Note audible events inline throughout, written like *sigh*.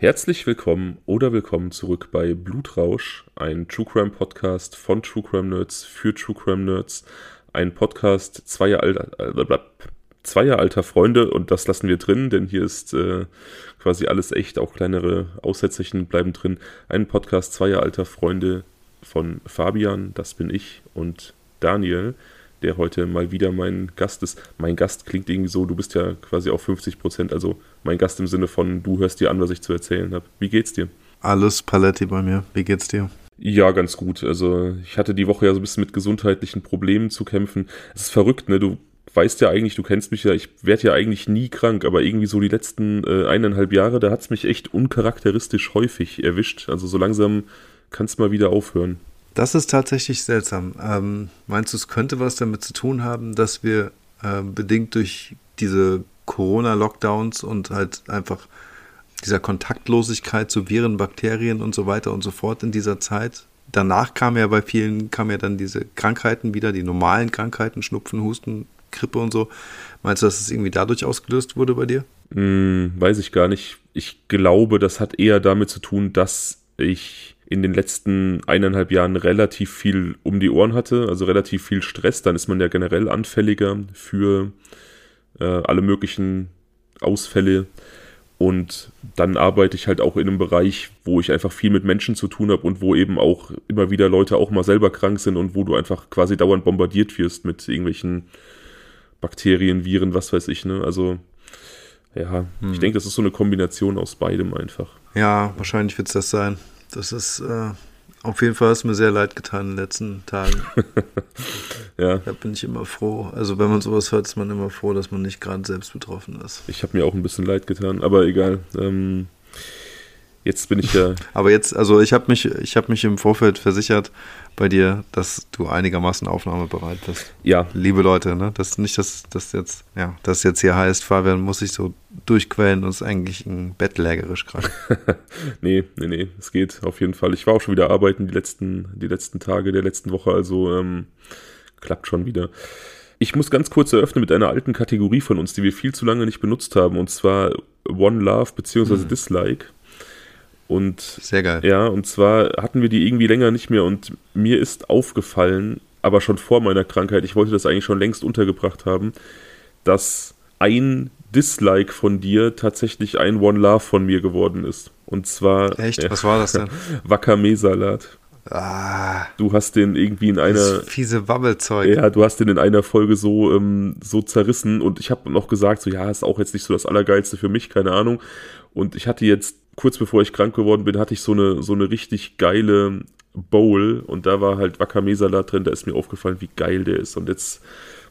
Herzlich willkommen oder willkommen zurück bei Blutrausch, ein True Crime Podcast von True Crime Nerds für True Crime Nerds. Ein Podcast zweier alter, zweier alter Freunde und das lassen wir drin, denn hier ist äh, quasi alles echt, auch kleinere Aussetzerchen bleiben drin. Ein Podcast zweier alter Freunde von Fabian, das bin ich, und Daniel der heute mal wieder mein Gast ist. Mein Gast klingt irgendwie so, du bist ja quasi auf 50 Prozent, also mein Gast im Sinne von, du hörst dir an, was ich zu erzählen habe. Wie geht's dir? Alles Paletti bei mir. Wie geht's dir? Ja, ganz gut. Also ich hatte die Woche ja so ein bisschen mit gesundheitlichen Problemen zu kämpfen. Es ist verrückt, ne? Du weißt ja eigentlich, du kennst mich ja, ich werde ja eigentlich nie krank, aber irgendwie so die letzten äh, eineinhalb Jahre, da hat es mich echt uncharakteristisch häufig erwischt. Also so langsam kann es mal wieder aufhören. Das ist tatsächlich seltsam. Ähm, meinst du, es könnte was damit zu tun haben, dass wir äh, bedingt durch diese Corona-Lockdowns und halt einfach dieser Kontaktlosigkeit zu Viren, Bakterien und so weiter und so fort in dieser Zeit. Danach kam ja bei vielen, kam ja dann diese Krankheiten wieder, die normalen Krankheiten, Schnupfen, Husten, Grippe und so. Meinst du, dass es irgendwie dadurch ausgelöst wurde bei dir? Hm, weiß ich gar nicht. Ich glaube, das hat eher damit zu tun, dass ich in den letzten eineinhalb Jahren relativ viel um die Ohren hatte, also relativ viel Stress, dann ist man ja generell anfälliger für äh, alle möglichen Ausfälle. Und dann arbeite ich halt auch in einem Bereich, wo ich einfach viel mit Menschen zu tun habe und wo eben auch immer wieder Leute auch mal selber krank sind und wo du einfach quasi dauernd bombardiert wirst mit irgendwelchen Bakterien, Viren, was weiß ich, ne? Also, ja, hm. ich denke, das ist so eine Kombination aus beidem einfach. Ja, wahrscheinlich wird es das sein. Das ist äh, auf jeden Fall ist mir sehr leid getan in den letzten Tagen. *laughs* ja. Da bin ich immer froh. Also wenn man sowas hört, ist man immer froh, dass man nicht gerade selbst betroffen ist. Ich habe mir auch ein bisschen leid getan, aber egal. Ähm, jetzt bin ich ja. *laughs* aber jetzt, also ich habe mich, ich habe mich im Vorfeld versichert, bei dir, dass du einigermaßen aufnahmebereit bist. Ja. Liebe Leute, ne? Das nicht, dass das jetzt, ja, das jetzt hier heißt, Fabian muss sich so durchquellen und ist eigentlich ein bettlägerisch gerade. *laughs* nee, nee, nee, es geht auf jeden Fall. Ich war auch schon wieder arbeiten die letzten, die letzten Tage der letzten Woche, also ähm, klappt schon wieder. Ich muss ganz kurz eröffnen mit einer alten Kategorie von uns, die wir viel zu lange nicht benutzt haben, und zwar One Love bzw. Mhm. Dislike. Und sehr geil. Ja, und zwar hatten wir die irgendwie länger nicht mehr und mir ist aufgefallen, aber schon vor meiner Krankheit, ich wollte das eigentlich schon längst untergebracht haben, dass ein Dislike von dir tatsächlich ein One Love von mir geworden ist. Und zwar. Echt? *laughs* Was war das denn? Wakame-Salat. Ah, du hast den irgendwie in einer. Das fiese Wabbelzeug. Ja, du hast den in einer Folge so, ähm, so zerrissen und ich habe noch gesagt, so ja, ist auch jetzt nicht so das Allergeilste für mich, keine Ahnung. Und ich hatte jetzt kurz bevor ich krank geworden bin, hatte ich so eine, so eine richtig geile Bowl und da war halt Wakame-Salat drin, da ist mir aufgefallen, wie geil der ist. Und jetzt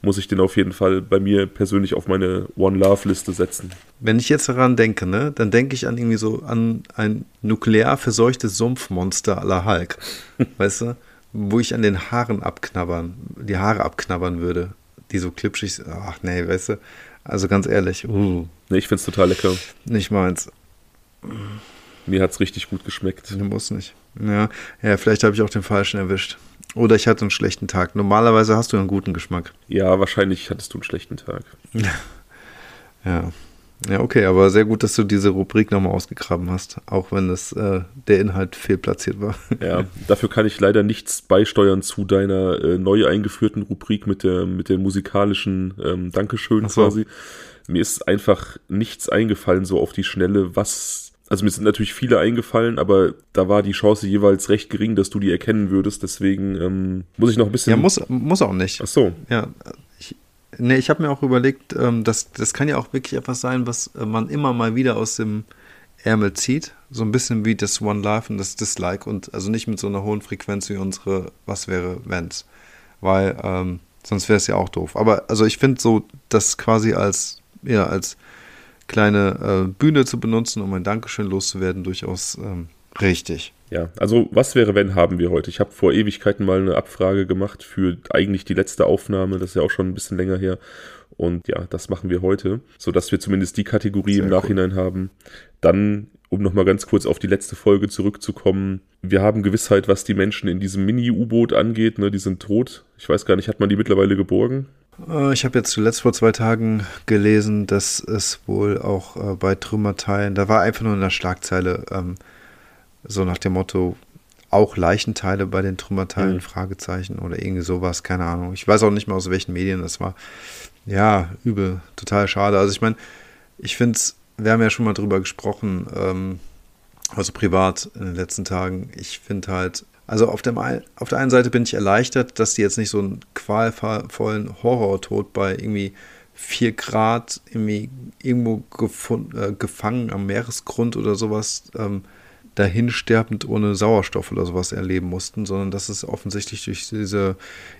muss ich den auf jeden Fall bei mir persönlich auf meine One Love Liste setzen. Wenn ich jetzt daran denke, ne, dann denke ich an irgendwie so an ein nuklear verseuchtes Sumpfmonster aller Hulk. *laughs* weißt du? Wo ich an den Haaren abknabbern, die Haare abknabbern würde, die so klipschig sind. Ach nee, weißt du? Also ganz ehrlich, uh. Nee, ich find's total lecker. Nicht meins. Mir hat es richtig gut geschmeckt. Du musst nicht. Ja, ja vielleicht habe ich auch den falschen erwischt. Oder ich hatte einen schlechten Tag. Normalerweise hast du einen guten Geschmack. Ja, wahrscheinlich hattest du einen schlechten Tag. *laughs* ja. Ja, okay, aber sehr gut, dass du diese Rubrik nochmal ausgegraben hast, auch wenn das, äh, der Inhalt fehlplatziert war. *laughs* Ja, dafür kann ich leider nichts beisteuern zu deiner äh, neu eingeführten Rubrik mit der, mit der musikalischen ähm, Dankeschön so. quasi. Mir ist einfach nichts eingefallen, so auf die Schnelle, was also mir sind natürlich viele eingefallen, aber da war die Chance jeweils recht gering, dass du die erkennen würdest. Deswegen ähm, muss ich noch ein bisschen. Ja, muss, muss auch nicht. Ach so. Ja, ich, nee, ich habe mir auch überlegt, ähm, das, das kann ja auch wirklich etwas sein, was äh, man immer mal wieder aus dem Ärmel zieht. So ein bisschen wie das One Life und das Dislike und also nicht mit so einer hohen Frequenz wie unsere Was wäre, wenn's. Weil ähm, sonst wäre es ja auch doof. Aber also ich finde so, das quasi als, ja, als kleine äh, Bühne zu benutzen, um ein Dankeschön loszuwerden, durchaus ähm, richtig. Ja, also was wäre, wenn haben wir heute? Ich habe vor Ewigkeiten mal eine Abfrage gemacht für eigentlich die letzte Aufnahme, das ist ja auch schon ein bisschen länger her. Und ja, das machen wir heute, sodass wir zumindest die Kategorie Sehr im Nachhinein cool. haben. Dann, um nochmal ganz kurz auf die letzte Folge zurückzukommen, wir haben Gewissheit, was die Menschen in diesem Mini-U-Boot angeht. Ne? Die sind tot. Ich weiß gar nicht, hat man die mittlerweile geborgen? Äh, ich habe jetzt zuletzt vor zwei Tagen gelesen, dass es wohl auch äh, bei Trümmerteilen, da war einfach nur in der Schlagzeile ähm, so nach dem Motto, auch Leichenteile bei den Trümmerteilen, mhm. Fragezeichen oder irgendwie sowas, keine Ahnung. Ich weiß auch nicht mehr aus welchen Medien das war. Ja, übel, total schade. Also ich meine, ich finde es, wir haben ja schon mal drüber gesprochen, ähm, also privat in den letzten Tagen. Ich finde halt, also auf, dem, auf der einen Seite bin ich erleichtert, dass die jetzt nicht so einen qualvollen Horrortod bei irgendwie 4 Grad irgendwie irgendwo äh, gefangen am Meeresgrund oder sowas ähm, dahinsterbend ohne Sauerstoff oder sowas erleben mussten, sondern dass es offensichtlich durch diese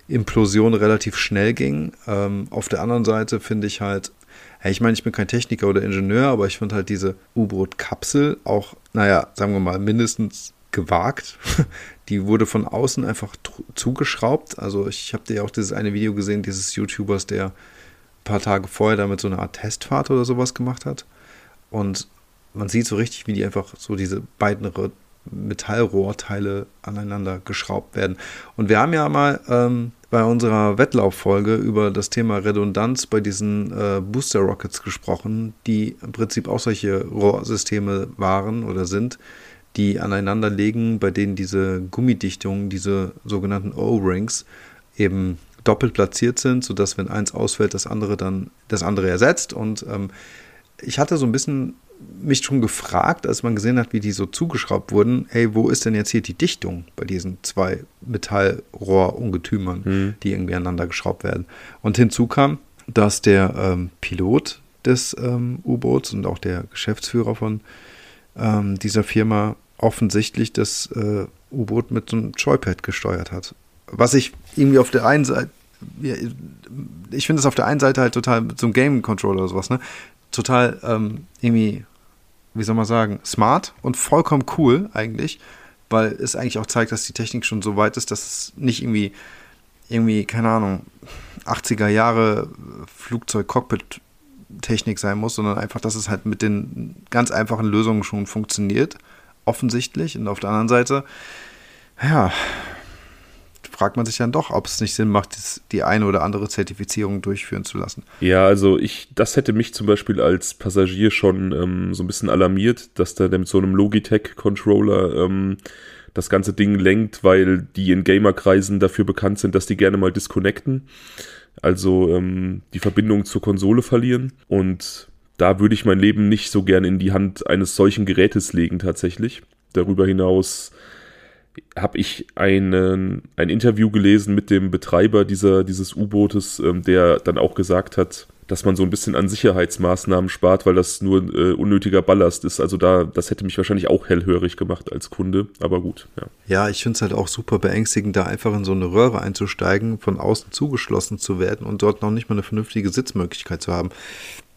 Implosion relativ schnell ging. Ähm, auf der anderen Seite finde ich halt, hey, ich meine, ich bin kein Techniker oder Ingenieur, aber ich finde halt diese U-Boot-Kapsel auch, naja, sagen wir mal, mindestens gewagt. *laughs* Die wurde von außen einfach zugeschraubt. Also ich habe dir auch dieses eine Video gesehen, dieses YouTubers, der ein paar Tage vorher damit so eine Art Testfahrt oder sowas gemacht hat. Und man sieht so richtig, wie die einfach so diese beiden Metallrohrteile aneinander geschraubt werden. Und wir haben ja mal ähm, bei unserer Wettlauffolge über das Thema Redundanz bei diesen äh, Booster Rockets gesprochen, die im Prinzip auch solche Rohrsysteme waren oder sind, die aneinander legen, bei denen diese Gummidichtungen, diese sogenannten O-Rings, eben doppelt platziert sind, sodass wenn eins ausfällt, das andere dann das andere ersetzt. Und ähm, ich hatte so ein bisschen mich schon gefragt, als man gesehen hat, wie die so zugeschraubt wurden, hey, wo ist denn jetzt hier die Dichtung bei diesen zwei Metallrohrungetümern, mhm. die irgendwie aneinander geschraubt werden? Und hinzu kam, dass der ähm, Pilot des ähm, U-Boots und auch der Geschäftsführer von ähm, dieser Firma offensichtlich das äh, U-Boot mit so einem Joypad gesteuert hat. Was ich irgendwie auf der einen Seite, ich finde es auf der einen Seite halt total mit so einem Game-Controller oder sowas, ne? Total ähm, irgendwie, wie soll man sagen, smart und vollkommen cool eigentlich, weil es eigentlich auch zeigt, dass die Technik schon so weit ist, dass es nicht irgendwie, irgendwie, keine Ahnung, 80er Jahre Flugzeug-Cockpit Technik sein muss, sondern einfach, dass es halt mit den ganz einfachen Lösungen schon funktioniert, offensichtlich. Und auf der anderen Seite, ja, fragt man sich dann doch, ob es nicht Sinn macht, die eine oder andere Zertifizierung durchführen zu lassen. Ja, also ich, das hätte mich zum Beispiel als Passagier schon ähm, so ein bisschen alarmiert, dass der mit so einem Logitech-Controller ähm, das ganze Ding lenkt, weil die in Gamerkreisen dafür bekannt sind, dass die gerne mal disconnecten also ähm, die Verbindung zur Konsole verlieren. Und da würde ich mein Leben nicht so gern in die Hand eines solchen Gerätes legen tatsächlich. Darüber hinaus habe ich einen, ein Interview gelesen mit dem Betreiber dieser, dieses U-Bootes, ähm, der dann auch gesagt hat, dass man so ein bisschen an Sicherheitsmaßnahmen spart, weil das nur äh, unnötiger Ballast ist. Also da, das hätte mich wahrscheinlich auch hellhörig gemacht als Kunde, aber gut, ja. Ja, ich finde es halt auch super beängstigend, da einfach in so eine Röhre einzusteigen, von außen zugeschlossen zu werden und dort noch nicht mal eine vernünftige Sitzmöglichkeit zu haben.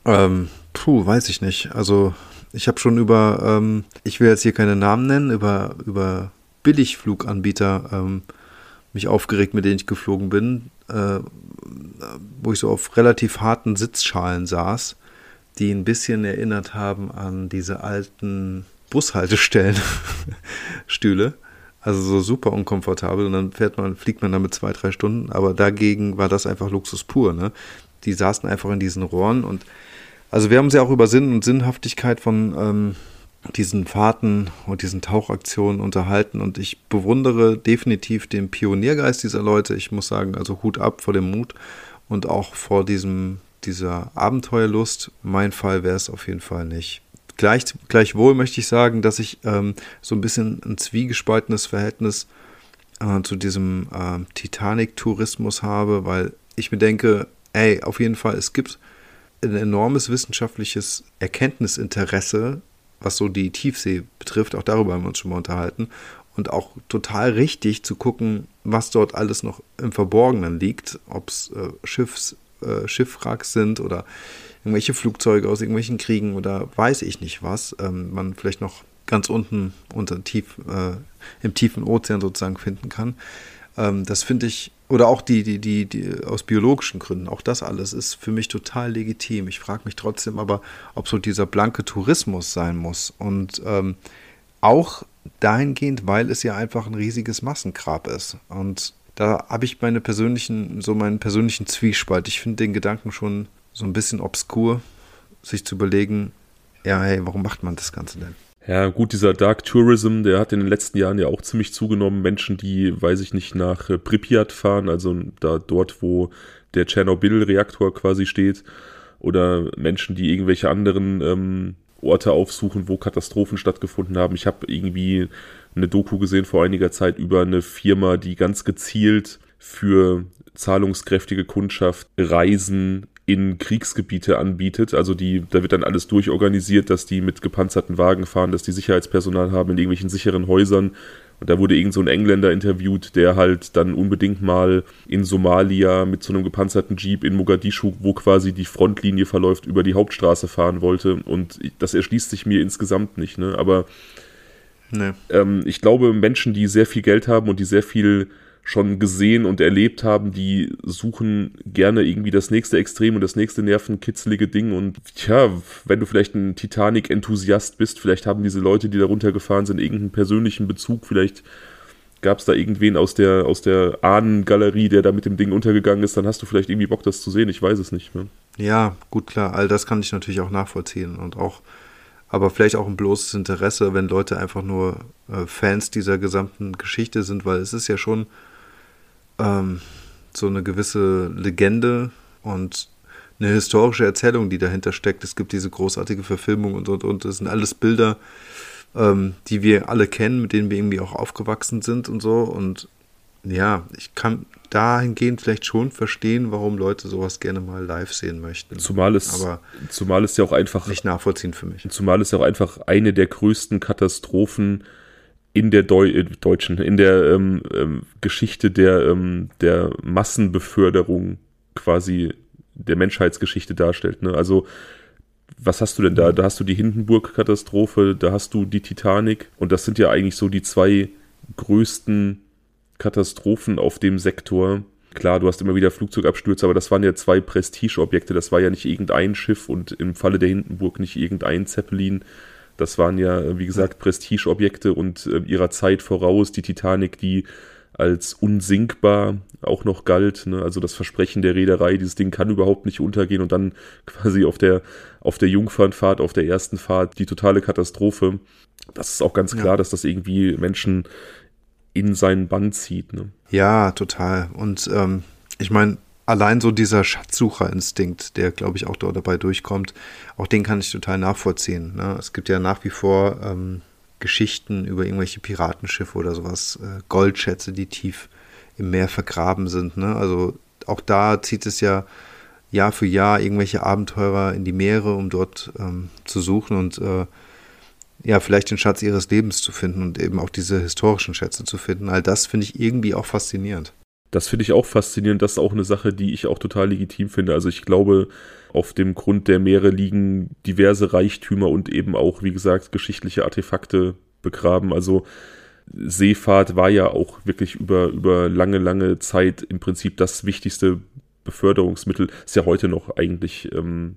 Ähm, puh, weiß ich nicht. Also ich habe schon über, ähm, ich will jetzt hier keine Namen nennen, über, über Billigfluganbieter ähm, mich aufgeregt, mit denen ich geflogen bin, äh, wo ich so auf relativ harten Sitzschalen saß, die ein bisschen erinnert haben an diese alten Bushaltestellen *laughs* Stühle. Also so super unkomfortabel und dann fährt man, fliegt man damit zwei, drei Stunden. Aber dagegen war das einfach Luxus pur. Ne? Die saßen einfach in diesen Rohren und also wir haben sie auch über Sinn und Sinnhaftigkeit von ähm, diesen Fahrten und diesen Tauchaktionen unterhalten und ich bewundere definitiv den Pioniergeist dieser Leute. Ich muss sagen, also Hut ab vor dem Mut und auch vor diesem, dieser Abenteuerlust. Mein Fall wäre es auf jeden Fall nicht. Gleich, gleichwohl möchte ich sagen, dass ich ähm, so ein bisschen ein zwiegespaltenes Verhältnis äh, zu diesem äh, Titanic-Tourismus habe, weil ich mir denke, ey, auf jeden Fall, es gibt ein enormes wissenschaftliches Erkenntnisinteresse was so die Tiefsee betrifft. Auch darüber haben wir uns schon mal unterhalten. Und auch total richtig zu gucken, was dort alles noch im Verborgenen liegt, ob es äh, Schiffs, äh, Schiffwracks sind oder irgendwelche Flugzeuge aus irgendwelchen Kriegen oder weiß ich nicht was. Ähm, man vielleicht noch ganz unten unter tief, äh, im tiefen Ozean sozusagen finden kann. Ähm, das finde ich oder auch die, die, die, die aus biologischen Gründen, auch das alles ist für mich total legitim. Ich frage mich trotzdem aber, ob so dieser blanke Tourismus sein muss. Und ähm, auch dahingehend, weil es ja einfach ein riesiges Massengrab ist. Und da habe ich meine persönlichen, so meinen persönlichen Zwiespalt. Ich finde den Gedanken schon so ein bisschen obskur, sich zu überlegen, ja, hey, warum macht man das Ganze denn? Ja, gut, dieser Dark Tourism, der hat in den letzten Jahren ja auch ziemlich zugenommen. Menschen, die, weiß ich nicht, nach äh, Pripyat fahren, also da dort, wo der Tschernobyl-Reaktor quasi steht, oder Menschen, die irgendwelche anderen ähm, Orte aufsuchen, wo Katastrophen stattgefunden haben. Ich habe irgendwie eine Doku gesehen vor einiger Zeit über eine Firma, die ganz gezielt für zahlungskräftige Kundschaft Reisen in Kriegsgebiete anbietet. Also die, da wird dann alles durchorganisiert, dass die mit gepanzerten Wagen fahren, dass die Sicherheitspersonal haben in irgendwelchen sicheren Häusern. Und da wurde irgend so ein Engländer interviewt, der halt dann unbedingt mal in Somalia mit so einem gepanzerten Jeep in Mogadischu, wo quasi die Frontlinie verläuft, über die Hauptstraße fahren wollte. Und das erschließt sich mir insgesamt nicht. Ne? Aber nee. ähm, ich glaube, Menschen, die sehr viel Geld haben und die sehr viel schon gesehen und erlebt haben, die suchen gerne irgendwie das nächste Extrem und das nächste nervenkitzelige Ding. Und tja, wenn du vielleicht ein Titanic-Enthusiast bist, vielleicht haben diese Leute, die da runtergefahren sind, irgendeinen persönlichen Bezug. Vielleicht gab es da irgendwen aus der, aus der Ahnengalerie, der da mit dem Ding untergegangen ist, dann hast du vielleicht irgendwie Bock, das zu sehen. Ich weiß es nicht. Ne? Ja, gut, klar. All das kann ich natürlich auch nachvollziehen und auch aber vielleicht auch ein bloßes Interesse, wenn Leute einfach nur äh, Fans dieser gesamten Geschichte sind, weil es ist ja schon ähm, so eine gewisse Legende und eine historische Erzählung, die dahinter steckt. Es gibt diese großartige Verfilmung und und und. Das sind alles Bilder, ähm, die wir alle kennen, mit denen wir irgendwie auch aufgewachsen sind und so. Und ja, ich kann dahingehend vielleicht schon verstehen, warum Leute sowas gerne mal live sehen möchten. Zumal es, Aber zumal es ja auch einfach nicht nachvollziehen für mich. Zumal es ja auch einfach eine der größten Katastrophen in der Deu äh, deutschen, in der ähm, ähm, Geschichte der, ähm, der Massenbeförderung quasi der Menschheitsgeschichte darstellt. Ne? Also was hast du denn da? Da hast du die Hindenburg-Katastrophe, da hast du die Titanic und das sind ja eigentlich so die zwei größten Katastrophen auf dem Sektor. Klar, du hast immer wieder Flugzeugabstürze, aber das waren ja zwei Prestigeobjekte. Das war ja nicht irgendein Schiff und im Falle der Hindenburg nicht irgendein Zeppelin, das waren ja, wie gesagt, Prestigeobjekte und äh, ihrer Zeit voraus. Die Titanic, die als unsinkbar auch noch galt. Ne? Also das Versprechen der Reederei, dieses Ding kann überhaupt nicht untergehen und dann *laughs* quasi auf der, auf der Jungfernfahrt, auf der ersten Fahrt die totale Katastrophe. Das ist auch ganz klar, ja. dass das irgendwie Menschen in seinen Bann zieht. Ne? Ja, total. Und ähm, ich meine, allein so dieser Schatzsucherinstinkt, der, glaube ich, auch da dabei durchkommt, auch den kann ich total nachvollziehen. Ne? Es gibt ja nach wie vor ähm, Geschichten über irgendwelche Piratenschiffe oder sowas, äh, Goldschätze, die tief im Meer vergraben sind. Ne? Also auch da zieht es ja Jahr für Jahr irgendwelche Abenteurer in die Meere, um dort ähm, zu suchen und äh, ja, vielleicht den Schatz ihres Lebens zu finden und eben auch diese historischen Schätze zu finden. All das finde ich irgendwie auch faszinierend das finde ich auch faszinierend. Das ist auch eine Sache, die ich auch total legitim finde. Also ich glaube, auf dem Grund der Meere liegen diverse Reichtümer und eben auch, wie gesagt, geschichtliche Artefakte begraben. Also Seefahrt war ja auch wirklich über, über lange, lange Zeit im Prinzip das wichtigste Beförderungsmittel. Ist ja heute noch eigentlich, ähm,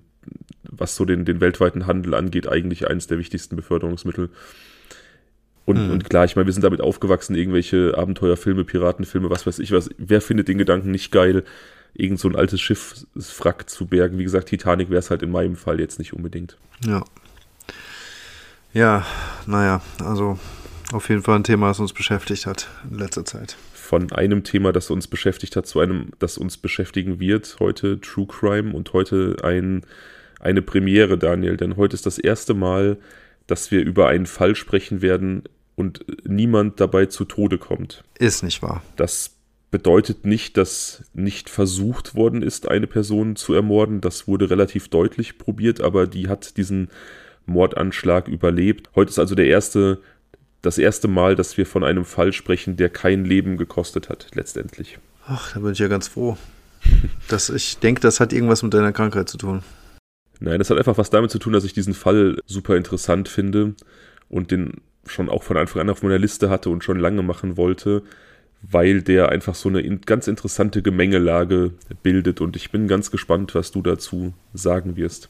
was so den, den weltweiten Handel angeht, eigentlich eines der wichtigsten Beförderungsmittel. Und, mhm. und klar, ich meine, wir sind damit aufgewachsen, irgendwelche Abenteuerfilme, Piratenfilme, was weiß ich was. Wer findet den Gedanken nicht geil, irgend so ein altes Schiffswrack zu bergen? Wie gesagt, Titanic wäre es halt in meinem Fall jetzt nicht unbedingt. Ja. Ja, naja, also auf jeden Fall ein Thema, das uns beschäftigt hat in letzter Zeit. Von einem Thema, das uns beschäftigt hat, zu einem, das uns beschäftigen wird. Heute True Crime und heute ein, eine Premiere, Daniel. Denn heute ist das erste Mal, dass wir über einen Fall sprechen werden, und niemand dabei zu Tode kommt. Ist nicht wahr. Das bedeutet nicht, dass nicht versucht worden ist, eine Person zu ermorden. Das wurde relativ deutlich probiert, aber die hat diesen Mordanschlag überlebt. Heute ist also der erste, das erste Mal, dass wir von einem Fall sprechen, der kein Leben gekostet hat, letztendlich. Ach, da bin ich ja ganz froh. *laughs* dass ich denke, das hat irgendwas mit deiner Krankheit zu tun. Nein, das hat einfach was damit zu tun, dass ich diesen Fall super interessant finde und den schon auch von Anfang an auf meiner Liste hatte und schon lange machen wollte, weil der einfach so eine ganz interessante Gemengelage bildet und ich bin ganz gespannt, was du dazu sagen wirst.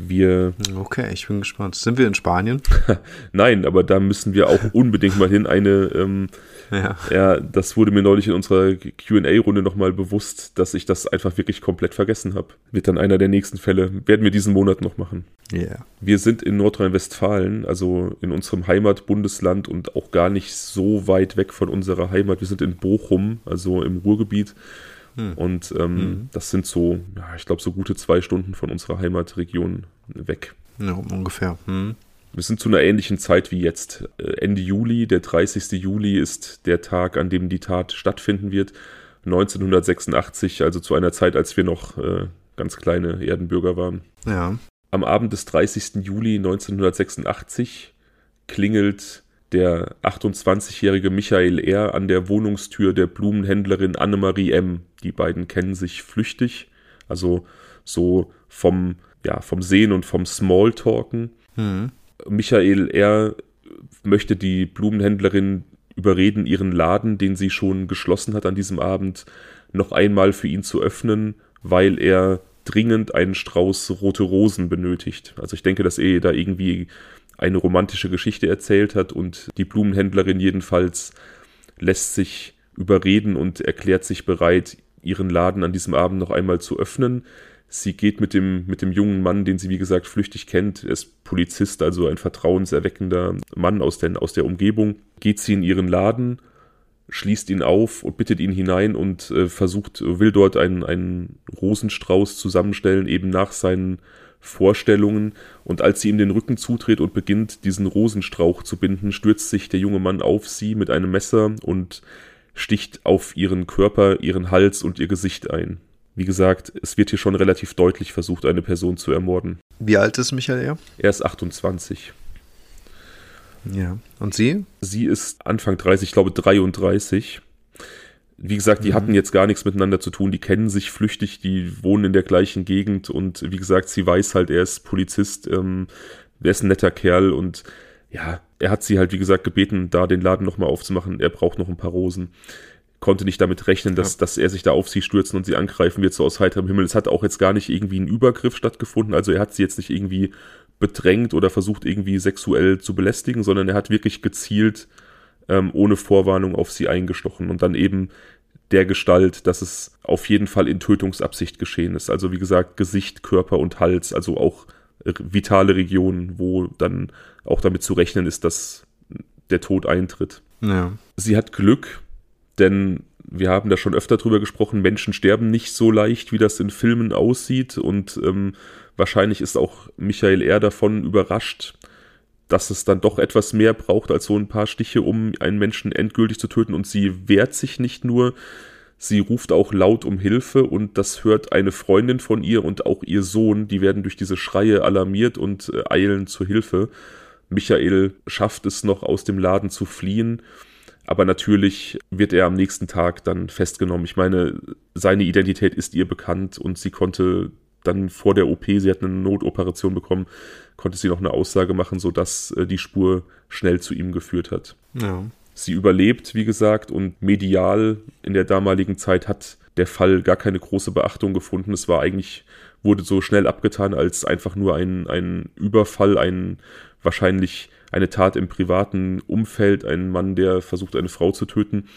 Wir. Okay, ich bin gespannt. Sind wir in Spanien? *laughs* Nein, aber da müssen wir auch unbedingt mal hin. Eine, ähm, ja. ja, das wurde mir neulich in unserer QA-Runde nochmal bewusst, dass ich das einfach wirklich komplett vergessen habe. Wird dann einer der nächsten Fälle. Werden wir diesen Monat noch machen. Ja. Yeah. Wir sind in Nordrhein-Westfalen, also in unserem Heimatbundesland und auch gar nicht so weit weg von unserer Heimat. Wir sind in Bochum, also im Ruhrgebiet. Hm. Und ähm, hm. das sind so, ja, ich glaube, so gute zwei Stunden von unserer Heimatregion weg. Ja, ungefähr. Hm. Wir sind zu einer ähnlichen Zeit wie jetzt. Äh, Ende Juli, der 30. Juli ist der Tag, an dem die Tat stattfinden wird. 1986, also zu einer Zeit, als wir noch äh, ganz kleine Erdenbürger waren. Ja. Am Abend des 30. Juli 1986 klingelt der 28-jährige Michael R. an der Wohnungstür der Blumenhändlerin Annemarie M. Die beiden kennen sich flüchtig, also so vom, ja, vom Sehen und vom Smalltalken. Mhm. Michael R. möchte die Blumenhändlerin überreden, ihren Laden, den sie schon geschlossen hat an diesem Abend, noch einmal für ihn zu öffnen, weil er dringend einen Strauß rote Rosen benötigt. Also ich denke, dass er da irgendwie eine romantische Geschichte erzählt hat und die Blumenhändlerin jedenfalls lässt sich überreden und erklärt sich bereit, ihren Laden an diesem Abend noch einmal zu öffnen. Sie geht mit dem, mit dem jungen Mann, den sie wie gesagt flüchtig kennt, er ist Polizist, also ein vertrauenserweckender Mann aus der, aus der Umgebung, geht sie in ihren Laden, schließt ihn auf und bittet ihn hinein und äh, versucht, will dort einen, einen Rosenstrauß zusammenstellen, eben nach seinen Vorstellungen, und als sie ihm den Rücken zudreht und beginnt, diesen Rosenstrauch zu binden, stürzt sich der junge Mann auf sie mit einem Messer und sticht auf ihren Körper, ihren Hals und ihr Gesicht ein. Wie gesagt, es wird hier schon relativ deutlich versucht, eine Person zu ermorden. Wie alt ist Michael? Er ist 28. Ja. Und sie? Sie ist Anfang 30, ich glaube 33 wie gesagt, die mhm. hatten jetzt gar nichts miteinander zu tun, die kennen sich flüchtig, die wohnen in der gleichen Gegend und wie gesagt, sie weiß halt, er ist Polizist, ähm, er ist ein netter Kerl und ja, er hat sie halt, wie gesagt, gebeten, da den Laden nochmal aufzumachen, er braucht noch ein paar Rosen. Konnte nicht damit rechnen, dass, ja. dass er sich da auf sie stürzen und sie angreifen wird, so aus heiterem Himmel. Es hat auch jetzt gar nicht irgendwie ein Übergriff stattgefunden, also er hat sie jetzt nicht irgendwie bedrängt oder versucht irgendwie sexuell zu belästigen, sondern er hat wirklich gezielt ähm, ohne Vorwarnung auf sie eingestochen und dann eben der Gestalt, dass es auf jeden Fall in Tötungsabsicht geschehen ist. Also wie gesagt, Gesicht, Körper und Hals, also auch vitale Regionen, wo dann auch damit zu rechnen ist, dass der Tod eintritt. Ja. Sie hat Glück, denn wir haben da schon öfter drüber gesprochen, Menschen sterben nicht so leicht, wie das in Filmen aussieht und ähm, wahrscheinlich ist auch Michael R. davon überrascht, dass es dann doch etwas mehr braucht als so ein paar Stiche, um einen Menschen endgültig zu töten. Und sie wehrt sich nicht nur, sie ruft auch laut um Hilfe und das hört eine Freundin von ihr und auch ihr Sohn. Die werden durch diese Schreie alarmiert und äh, eilen zur Hilfe. Michael schafft es noch aus dem Laden zu fliehen. Aber natürlich wird er am nächsten Tag dann festgenommen. Ich meine, seine Identität ist ihr bekannt und sie konnte dann vor der OP, sie hat eine Notoperation bekommen, konnte sie noch eine Aussage machen, sodass äh, die Spur schnell zu ihm geführt hat. Ja. Sie überlebt, wie gesagt, und medial in der damaligen Zeit hat der Fall gar keine große Beachtung gefunden. Es war eigentlich, wurde so schnell abgetan als einfach nur ein, ein Überfall, ein wahrscheinlich eine Tat im privaten Umfeld, ein Mann, der versucht, eine Frau zu töten.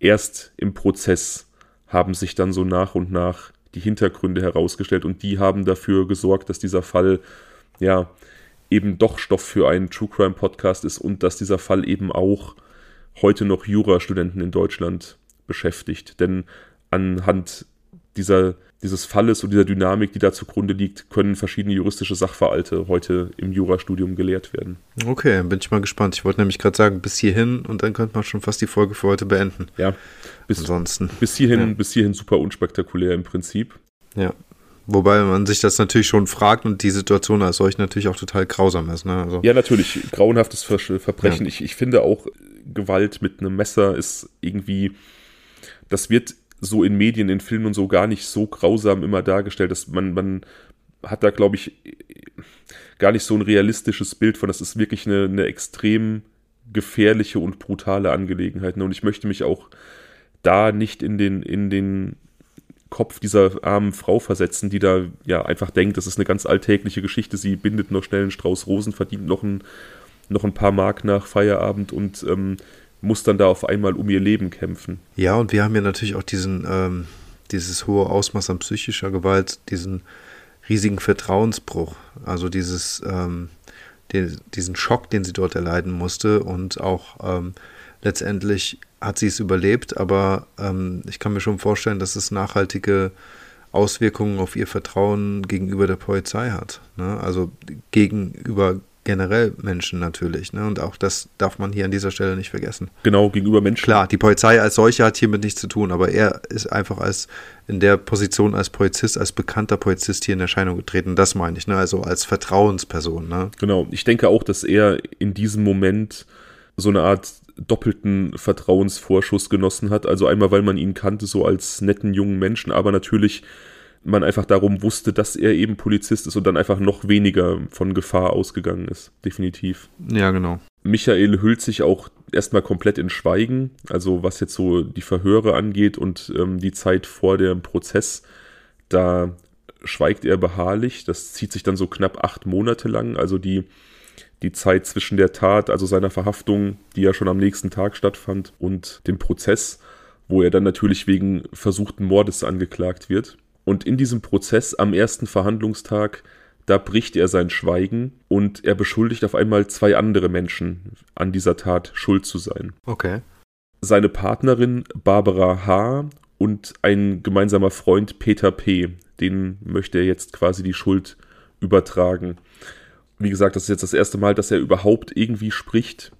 Erst im Prozess haben sich dann so nach und nach die Hintergründe herausgestellt und die haben dafür gesorgt, dass dieser Fall ja, eben doch Stoff für einen True Crime Podcast ist und dass dieser Fall eben auch heute noch Jurastudenten in Deutschland beschäftigt. Denn anhand dieser, dieses Falles und dieser Dynamik, die da zugrunde liegt, können verschiedene juristische Sachverhalte heute im Jurastudium gelehrt werden. Okay, bin ich mal gespannt. Ich wollte nämlich gerade sagen, bis hierhin und dann könnte man schon fast die Folge für heute beenden. Ja, bis, Ansonsten. Bis hierhin, ja. bis hierhin super unspektakulär im Prinzip. Ja. Wobei man sich das natürlich schon fragt und die Situation als solch natürlich auch total grausam ist. Ne? Also, ja, natürlich. Grauenhaftes Ver Verbrechen. Ja. Ich, ich finde auch, Gewalt mit einem Messer ist irgendwie, das wird so in Medien, in Filmen und so gar nicht so grausam immer dargestellt, dass man, man hat da, glaube ich, gar nicht so ein realistisches Bild von. Das ist wirklich eine, eine extrem gefährliche und brutale Angelegenheit. Und ich möchte mich auch da nicht in den, in den Kopf dieser armen Frau versetzen, die da ja einfach denkt, das ist eine ganz alltägliche Geschichte. Sie bindet noch schnell einen Strauß Rosen, verdient noch ein, noch ein paar Mark nach Feierabend und ähm, muss dann da auf einmal um ihr Leben kämpfen. Ja, und wir haben ja natürlich auch diesen, ähm, dieses hohe Ausmaß an psychischer Gewalt, diesen riesigen Vertrauensbruch, also dieses, ähm, den, diesen Schock, den sie dort erleiden musste und auch ähm, letztendlich hat sie es überlebt, aber ähm, ich kann mir schon vorstellen, dass es nachhaltige Auswirkungen auf ihr Vertrauen gegenüber der Polizei hat. Ne? Also gegenüber generell Menschen natürlich. Ne? Und auch das darf man hier an dieser Stelle nicht vergessen. Genau, gegenüber Menschen. Klar, die Polizei als solche hat hiermit nichts zu tun, aber er ist einfach als in der Position als Polizist, als bekannter Polizist hier in Erscheinung getreten. Das meine ich, ne? Also als Vertrauensperson. Ne? Genau. Ich denke auch, dass er in diesem Moment so eine Art doppelten Vertrauensvorschuss genossen hat. Also einmal, weil man ihn kannte, so als netten jungen Menschen, aber natürlich man einfach darum wusste, dass er eben Polizist ist und dann einfach noch weniger von Gefahr ausgegangen ist. Definitiv. Ja, genau. Michael hüllt sich auch erstmal komplett in Schweigen, also was jetzt so die Verhöre angeht und ähm, die Zeit vor dem Prozess, da schweigt er beharrlich. Das zieht sich dann so knapp acht Monate lang, also die, die Zeit zwischen der Tat, also seiner Verhaftung, die ja schon am nächsten Tag stattfand, und dem Prozess, wo er dann natürlich wegen versuchten Mordes angeklagt wird. Und in diesem Prozess am ersten Verhandlungstag, da bricht er sein Schweigen und er beschuldigt auf einmal zwei andere Menschen an dieser Tat schuld zu sein. Okay. Seine Partnerin Barbara H. und ein gemeinsamer Freund Peter P. Den möchte er jetzt quasi die Schuld übertragen. Wie gesagt, das ist jetzt das erste Mal, dass er überhaupt irgendwie spricht,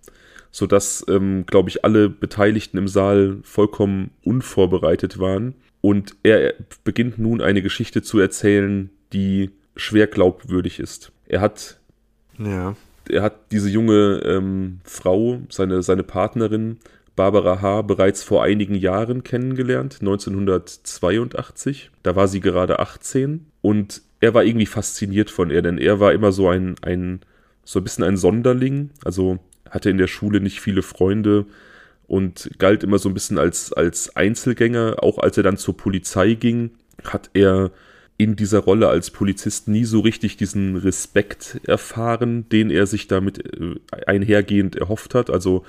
sodass, ähm, glaube ich, alle Beteiligten im Saal vollkommen unvorbereitet waren. Und er beginnt nun eine Geschichte zu erzählen, die schwer glaubwürdig ist. Er hat, ja. er hat diese junge ähm, Frau, seine, seine Partnerin Barbara H. bereits vor einigen Jahren kennengelernt, 1982. Da war sie gerade 18 und er war irgendwie fasziniert von ihr, denn er war immer so ein, ein so ein bisschen ein Sonderling, also hatte in der Schule nicht viele Freunde, und galt immer so ein bisschen als, als Einzelgänger. Auch als er dann zur Polizei ging, hat er in dieser Rolle als Polizist nie so richtig diesen Respekt erfahren, den er sich damit äh, einhergehend erhofft hat. Also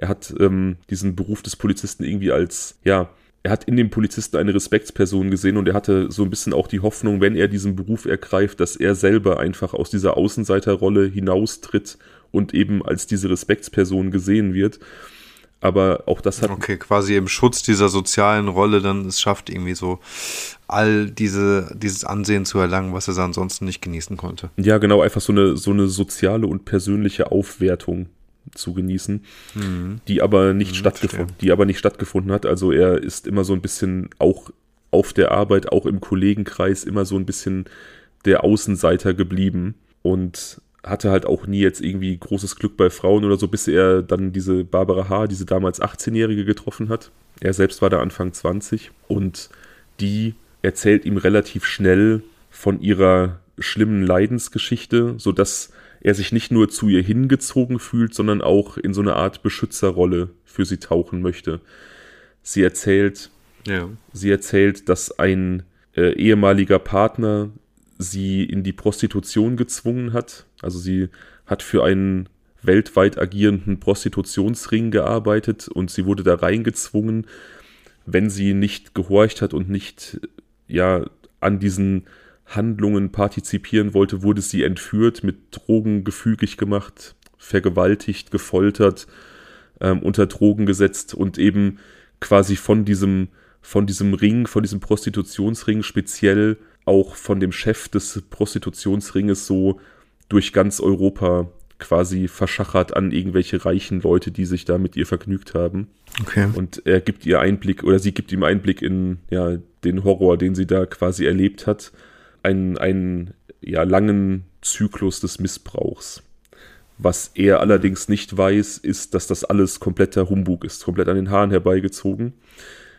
er hat ähm, diesen Beruf des Polizisten irgendwie als, ja, er hat in dem Polizisten eine Respektsperson gesehen und er hatte so ein bisschen auch die Hoffnung, wenn er diesen Beruf ergreift, dass er selber einfach aus dieser Außenseiterrolle hinaustritt und eben als diese Respektsperson gesehen wird aber auch das hat. Okay, quasi im Schutz dieser sozialen Rolle dann es schafft, irgendwie so all diese, dieses Ansehen zu erlangen, was er ansonsten nicht genießen konnte. Ja, genau, einfach so eine, so eine soziale und persönliche Aufwertung zu genießen, mhm. die aber nicht mhm, stattgefunden, die aber nicht stattgefunden hat. Also er ist immer so ein bisschen auch auf der Arbeit, auch im Kollegenkreis immer so ein bisschen der Außenseiter geblieben und hatte halt auch nie jetzt irgendwie großes Glück bei Frauen oder so, bis er dann diese Barbara H., diese damals 18-Jährige getroffen hat. Er selbst war da Anfang 20 und die erzählt ihm relativ schnell von ihrer schlimmen Leidensgeschichte, sodass er sich nicht nur zu ihr hingezogen fühlt, sondern auch in so eine Art Beschützerrolle für sie tauchen möchte. Sie erzählt, ja. sie erzählt, dass ein äh, ehemaliger Partner sie in die Prostitution gezwungen hat. Also sie hat für einen weltweit agierenden Prostitutionsring gearbeitet und sie wurde da reingezwungen, wenn sie nicht gehorcht hat und nicht ja an diesen Handlungen partizipieren wollte, wurde sie entführt, mit Drogen gefügig gemacht, vergewaltigt, gefoltert, ähm, unter Drogen gesetzt und eben quasi von diesem von diesem Ring, von diesem Prostitutionsring speziell auch von dem Chef des Prostitutionsringes so durch ganz Europa quasi verschachert an irgendwelche reichen Leute, die sich da mit ihr vergnügt haben. Okay. Und er gibt ihr Einblick oder sie gibt ihm Einblick in ja, den Horror, den sie da quasi erlebt hat. Einen, einen ja, langen Zyklus des Missbrauchs. Was er allerdings nicht weiß, ist, dass das alles kompletter Humbug ist, komplett an den Haaren herbeigezogen.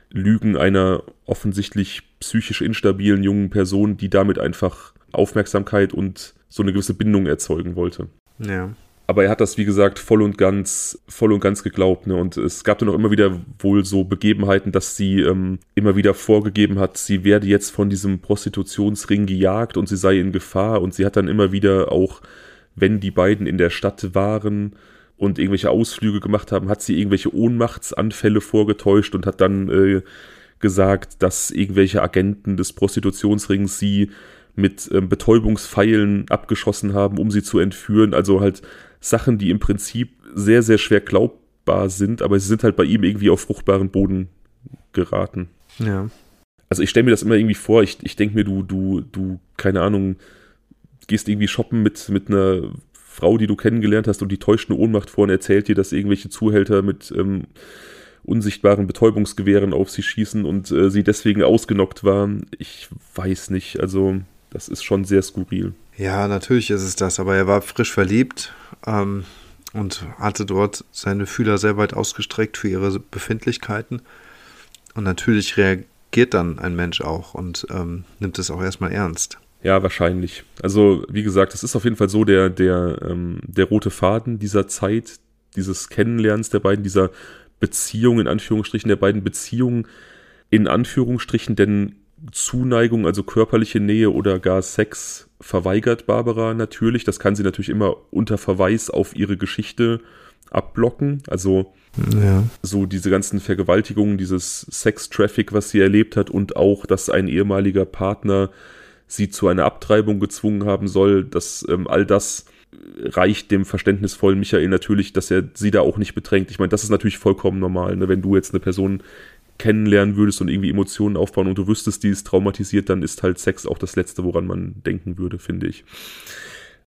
Lügen einer offensichtlich psychisch instabilen jungen Person, die damit einfach Aufmerksamkeit und so eine gewisse Bindung erzeugen wollte. Ja. Aber er hat das, wie gesagt, voll und ganz, voll und ganz geglaubt. Ne? Und es gab dann auch immer wieder wohl so Begebenheiten, dass sie ähm, immer wieder vorgegeben hat, sie werde jetzt von diesem Prostitutionsring gejagt und sie sei in Gefahr. Und sie hat dann immer wieder auch, wenn die beiden in der Stadt waren und irgendwelche Ausflüge gemacht haben, hat sie irgendwelche Ohnmachtsanfälle vorgetäuscht und hat dann äh, gesagt, dass irgendwelche Agenten des Prostitutionsrings sie mit ähm, Betäubungspfeilen abgeschossen haben, um sie zu entführen. Also halt Sachen, die im Prinzip sehr, sehr schwer glaubbar sind, aber sie sind halt bei ihm irgendwie auf fruchtbaren Boden geraten. Ja. Also ich stelle mir das immer irgendwie vor, ich, ich denke mir, du, du, du, keine Ahnung, gehst irgendwie shoppen mit, mit einer Frau, die du kennengelernt hast und die täuscht eine Ohnmacht vor und erzählt dir, dass irgendwelche Zuhälter mit ähm, unsichtbaren Betäubungsgewehren auf sie schießen und äh, sie deswegen ausgenockt war. Ich weiß nicht, also das ist schon sehr skurril. Ja, natürlich ist es das, aber er war frisch verliebt ähm, und hatte dort seine Fühler sehr weit ausgestreckt für ihre Befindlichkeiten. Und natürlich reagiert dann ein Mensch auch und ähm, nimmt es auch erstmal ernst. Ja, wahrscheinlich. Also, wie gesagt, es ist auf jeden Fall so der, der, ähm, der rote Faden dieser Zeit, dieses Kennenlernens der beiden, dieser Beziehung, in Anführungsstrichen, der beiden Beziehungen, in Anführungsstrichen, denn Zuneigung, also körperliche Nähe oder gar Sex verweigert Barbara natürlich. Das kann sie natürlich immer unter Verweis auf ihre Geschichte abblocken. Also ja. so diese ganzen Vergewaltigungen, dieses Sex-Traffic, was sie erlebt hat und auch, dass ein ehemaliger Partner sie zu einer Abtreibung gezwungen haben soll, dass ähm, all das reicht dem verständnisvollen Michael natürlich, dass er sie da auch nicht bedrängt. Ich meine, das ist natürlich vollkommen normal. Ne? Wenn du jetzt eine Person kennenlernen würdest und irgendwie Emotionen aufbauen und du wüsstest, die ist traumatisiert, dann ist halt Sex auch das Letzte, woran man denken würde, finde ich.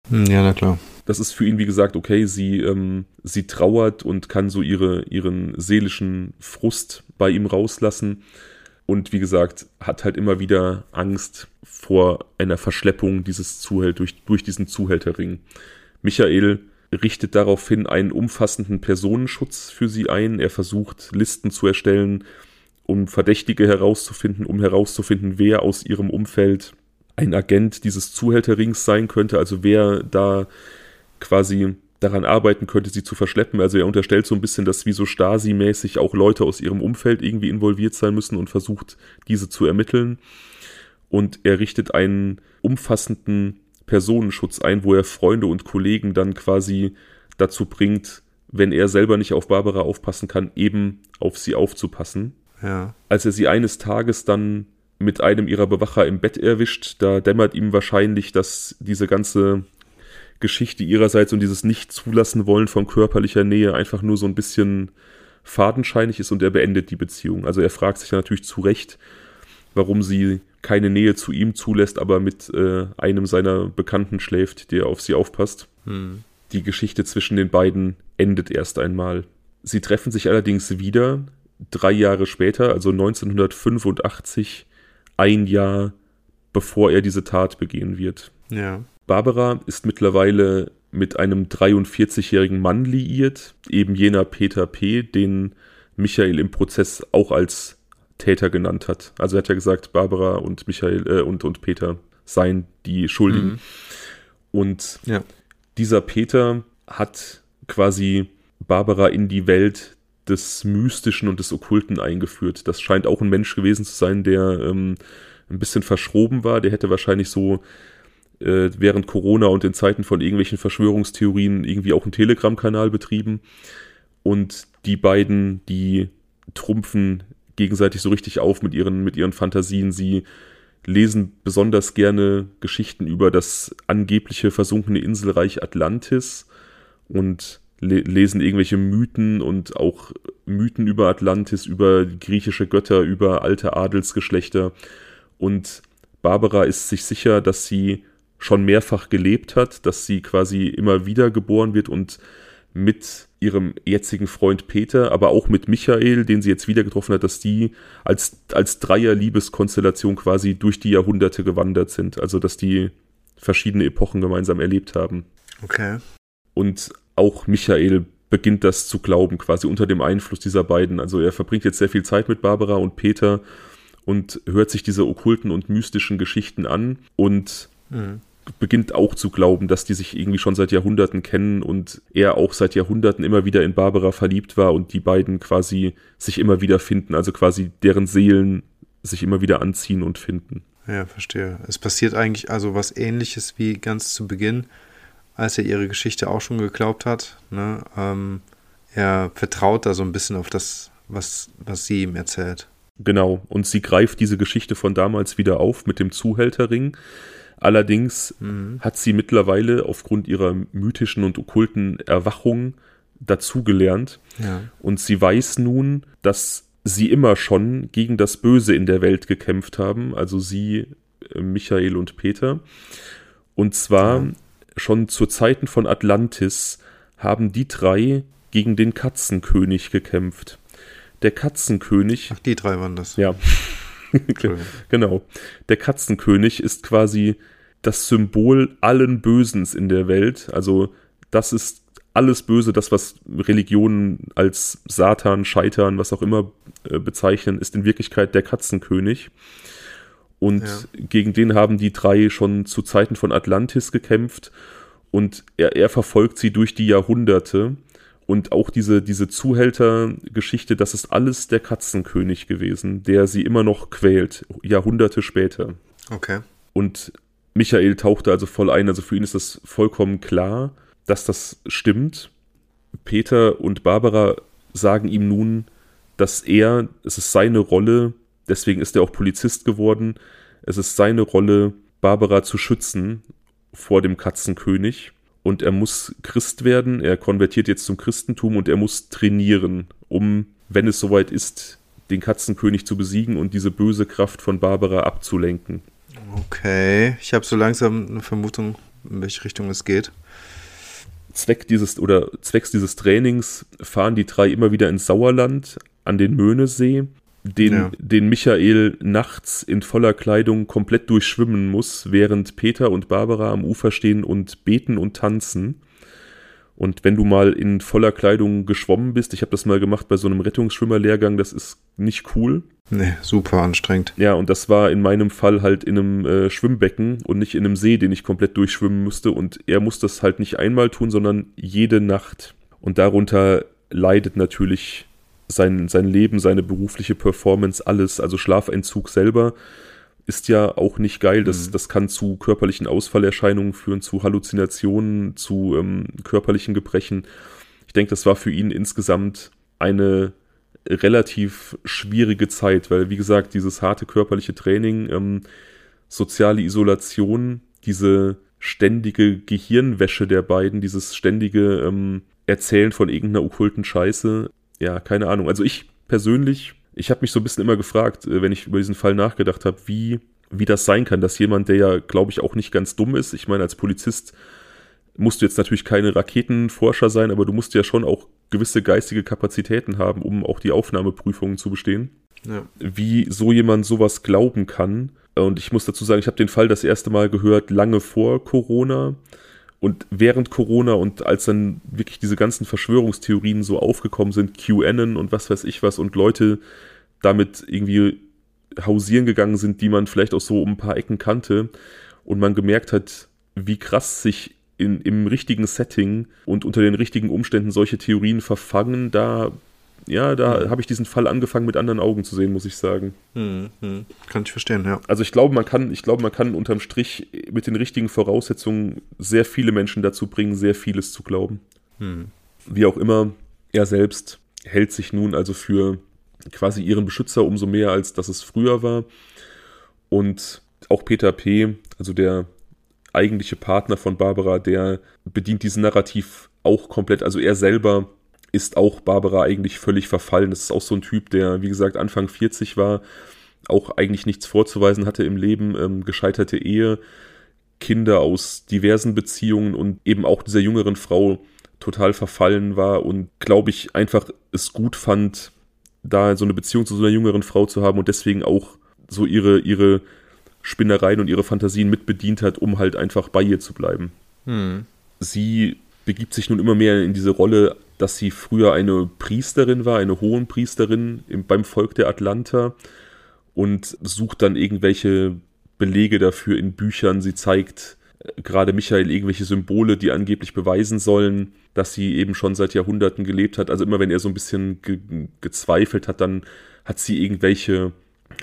Hm, ja, na klar. Das ist für ihn, wie gesagt, okay, sie, ähm, sie trauert und kann so ihre, ihren seelischen Frust bei ihm rauslassen. Und wie gesagt, hat halt immer wieder Angst vor einer Verschleppung dieses Zuhält durch, durch diesen Zuhälterring. Michael richtet daraufhin einen umfassenden Personenschutz für sie ein. Er versucht, Listen zu erstellen, um Verdächtige herauszufinden, um herauszufinden, wer aus ihrem Umfeld ein Agent dieses Zuhälterrings sein könnte, also wer da quasi daran arbeiten könnte, sie zu verschleppen. Also er unterstellt so ein bisschen, dass wie so Stasi-mäßig auch Leute aus ihrem Umfeld irgendwie involviert sein müssen und versucht, diese zu ermitteln. Und er richtet einen umfassenden Personenschutz ein, wo er Freunde und Kollegen dann quasi dazu bringt, wenn er selber nicht auf Barbara aufpassen kann, eben auf sie aufzupassen. Ja. Als er sie eines Tages dann mit einem ihrer Bewacher im Bett erwischt, da dämmert ihm wahrscheinlich, dass diese ganze Geschichte ihrerseits und dieses Nicht-Zulassen wollen von körperlicher Nähe einfach nur so ein bisschen fadenscheinig ist und er beendet die Beziehung. Also er fragt sich natürlich zu Recht, warum sie keine Nähe zu ihm zulässt, aber mit äh, einem seiner Bekannten schläft, der auf sie aufpasst. Hm. Die Geschichte zwischen den beiden endet erst einmal. Sie treffen sich allerdings wieder, drei Jahre später, also 1985, ein Jahr bevor er diese Tat begehen wird. Ja. Barbara ist mittlerweile mit einem 43-jährigen Mann liiert, eben jener Peter P., den Michael im Prozess auch als Täter genannt hat. Also er hat ja gesagt, Barbara und Michael äh, und, und Peter seien die Schuldigen. Mhm. Und ja. dieser Peter hat quasi Barbara in die Welt des Mystischen und des Okkulten eingeführt. Das scheint auch ein Mensch gewesen zu sein, der ähm, ein bisschen verschroben war. Der hätte wahrscheinlich so äh, während Corona und in Zeiten von irgendwelchen Verschwörungstheorien irgendwie auch einen Telegram-Kanal betrieben. Und die beiden, die trumpfen gegenseitig so richtig auf mit ihren, mit ihren Fantasien. Sie lesen besonders gerne Geschichten über das angebliche versunkene Inselreich Atlantis und le lesen irgendwelche Mythen und auch Mythen über Atlantis, über griechische Götter, über alte Adelsgeschlechter. Und Barbara ist sich sicher, dass sie schon mehrfach gelebt hat, dass sie quasi immer wieder geboren wird und mit ihrem jetzigen Freund Peter, aber auch mit Michael, den sie jetzt wieder getroffen hat, dass die als, als Dreier-Liebeskonstellation quasi durch die Jahrhunderte gewandert sind. Also, dass die verschiedene Epochen gemeinsam erlebt haben. Okay. Und auch Michael beginnt das zu glauben, quasi unter dem Einfluss dieser beiden. Also, er verbringt jetzt sehr viel Zeit mit Barbara und Peter und hört sich diese okkulten und mystischen Geschichten an und mhm beginnt auch zu glauben, dass die sich irgendwie schon seit Jahrhunderten kennen und er auch seit Jahrhunderten immer wieder in Barbara verliebt war und die beiden quasi sich immer wieder finden, also quasi deren Seelen sich immer wieder anziehen und finden. Ja, verstehe. Es passiert eigentlich also was ähnliches wie ganz zu Beginn, als er ihre Geschichte auch schon geglaubt hat. Ne? Ähm, er vertraut da so ein bisschen auf das, was, was sie ihm erzählt. Genau, und sie greift diese Geschichte von damals wieder auf mit dem Zuhälterring. Allerdings mhm. hat sie mittlerweile aufgrund ihrer mythischen und okkulten Erwachung dazugelernt. Ja. Und sie weiß nun, dass sie immer schon gegen das Böse in der Welt gekämpft haben, also sie, äh, Michael und Peter. Und zwar ja. Schon zu Zeiten von Atlantis haben die drei gegen den Katzenkönig gekämpft. Der Katzenkönig. Ach, die drei waren das. Ja. *laughs* genau. Der Katzenkönig ist quasi das Symbol allen Bösens in der Welt. Also, das ist alles Böse, das, was Religionen als Satan, Scheitern, was auch immer äh, bezeichnen, ist in Wirklichkeit der Katzenkönig. Und ja. gegen den haben die drei schon zu Zeiten von Atlantis gekämpft. Und er, er verfolgt sie durch die Jahrhunderte. Und auch diese, diese Zuhältergeschichte, das ist alles der Katzenkönig gewesen, der sie immer noch quält, Jahrhunderte später. Okay. Und Michael tauchte also voll ein, also für ihn ist das vollkommen klar dass das stimmt. Peter und Barbara sagen ihm nun, dass er, es ist seine Rolle, deswegen ist er auch Polizist geworden, es ist seine Rolle, Barbara zu schützen vor dem Katzenkönig. Und er muss Christ werden, er konvertiert jetzt zum Christentum und er muss trainieren, um, wenn es soweit ist, den Katzenkönig zu besiegen und diese böse Kraft von Barbara abzulenken. Okay, ich habe so langsam eine Vermutung, in welche Richtung es geht. Zweck dieses oder zwecks dieses Trainings fahren die drei immer wieder ins Sauerland an den Möhnesee, den, ja. den Michael nachts in voller Kleidung komplett durchschwimmen muss, während Peter und Barbara am Ufer stehen und beten und tanzen. Und wenn du mal in voller Kleidung geschwommen bist, ich habe das mal gemacht bei so einem Rettungsschwimmerlehrgang, das ist nicht cool. Nee, super anstrengend. Ja, und das war in meinem Fall halt in einem äh, Schwimmbecken und nicht in einem See, den ich komplett durchschwimmen musste. Und er muss das halt nicht einmal tun, sondern jede Nacht. Und darunter leidet natürlich sein, sein Leben, seine berufliche Performance, alles. Also Schlafentzug selber ist ja auch nicht geil. Das, mhm. das kann zu körperlichen Ausfallerscheinungen führen, zu Halluzinationen, zu ähm, körperlichen Gebrechen. Ich denke, das war für ihn insgesamt eine relativ schwierige Zeit, weil, wie gesagt, dieses harte körperliche Training, ähm, soziale Isolation, diese ständige Gehirnwäsche der beiden, dieses ständige ähm, Erzählen von irgendeiner okkulten Scheiße, ja, keine Ahnung. Also ich persönlich ich habe mich so ein bisschen immer gefragt, äh, wenn ich über diesen Fall nachgedacht habe, wie, wie das sein kann, dass jemand, der ja, glaube ich, auch nicht ganz dumm ist, ich meine, als Polizist musst du jetzt natürlich keine Raketenforscher sein, aber du musst ja schon auch gewisse geistige Kapazitäten haben, um auch die Aufnahmeprüfungen zu bestehen. Ja. Wie so jemand sowas glauben kann. Und ich muss dazu sagen, ich habe den Fall das erste Mal gehört, lange vor Corona. Und während Corona und als dann wirklich diese ganzen Verschwörungstheorien so aufgekommen sind, QAnon und was weiß ich was, und Leute damit irgendwie hausieren gegangen sind, die man vielleicht auch so um ein paar Ecken kannte, und man gemerkt hat, wie krass sich in, im richtigen Setting und unter den richtigen Umständen solche Theorien verfangen, da ja, da mhm. habe ich diesen Fall angefangen mit anderen Augen zu sehen, muss ich sagen. Mhm. Kann ich verstehen, ja. Also ich glaube, man kann, ich glaube, man kann unterm Strich mit den richtigen Voraussetzungen sehr viele Menschen dazu bringen, sehr vieles zu glauben. Mhm. Wie auch immer, er selbst hält sich nun also für quasi ihren Beschützer umso mehr, als dass es früher war. Und auch Peter P., also der eigentliche Partner von Barbara, der bedient diesen Narrativ auch komplett. Also er selber ist auch Barbara eigentlich völlig verfallen. Das ist auch so ein Typ, der, wie gesagt, Anfang 40 war, auch eigentlich nichts vorzuweisen hatte im Leben, ähm, gescheiterte Ehe, Kinder aus diversen Beziehungen und eben auch dieser jüngeren Frau total verfallen war und, glaube ich, einfach es gut fand, da so eine Beziehung zu so einer jüngeren Frau zu haben und deswegen auch so ihre, ihre Spinnereien und ihre Fantasien mitbedient hat, um halt einfach bei ihr zu bleiben. Hm. Sie begibt sich nun immer mehr in diese Rolle dass sie früher eine Priesterin war, eine Hohenpriesterin im, beim Volk der Atlanta und sucht dann irgendwelche Belege dafür in Büchern. Sie zeigt gerade Michael irgendwelche Symbole, die angeblich beweisen sollen, dass sie eben schon seit Jahrhunderten gelebt hat. Also immer wenn er so ein bisschen ge gezweifelt hat, dann hat sie irgendwelche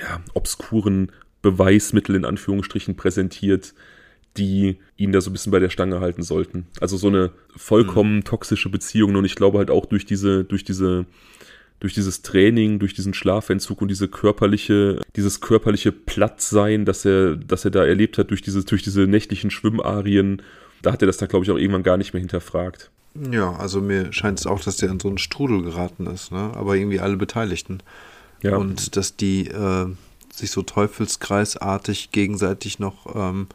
ja, obskuren Beweismittel in Anführungsstrichen präsentiert, die ihn da so ein bisschen bei der Stange halten sollten. Also so eine vollkommen mhm. toxische Beziehung und ich glaube halt auch durch diese, durch diese, durch dieses Training, durch diesen Schlafentzug und diese körperliche, dieses körperliche Plattsein, dass er, dass er da erlebt hat, durch diese, durch diese nächtlichen Schwimmarien, da hat er das da, glaube ich, auch irgendwann gar nicht mehr hinterfragt. Ja, also mir scheint es auch, dass der in so einen Strudel geraten ist, ne? Aber irgendwie alle Beteiligten. Ja. Und dass die äh, sich so teufelskreisartig gegenseitig noch ähm,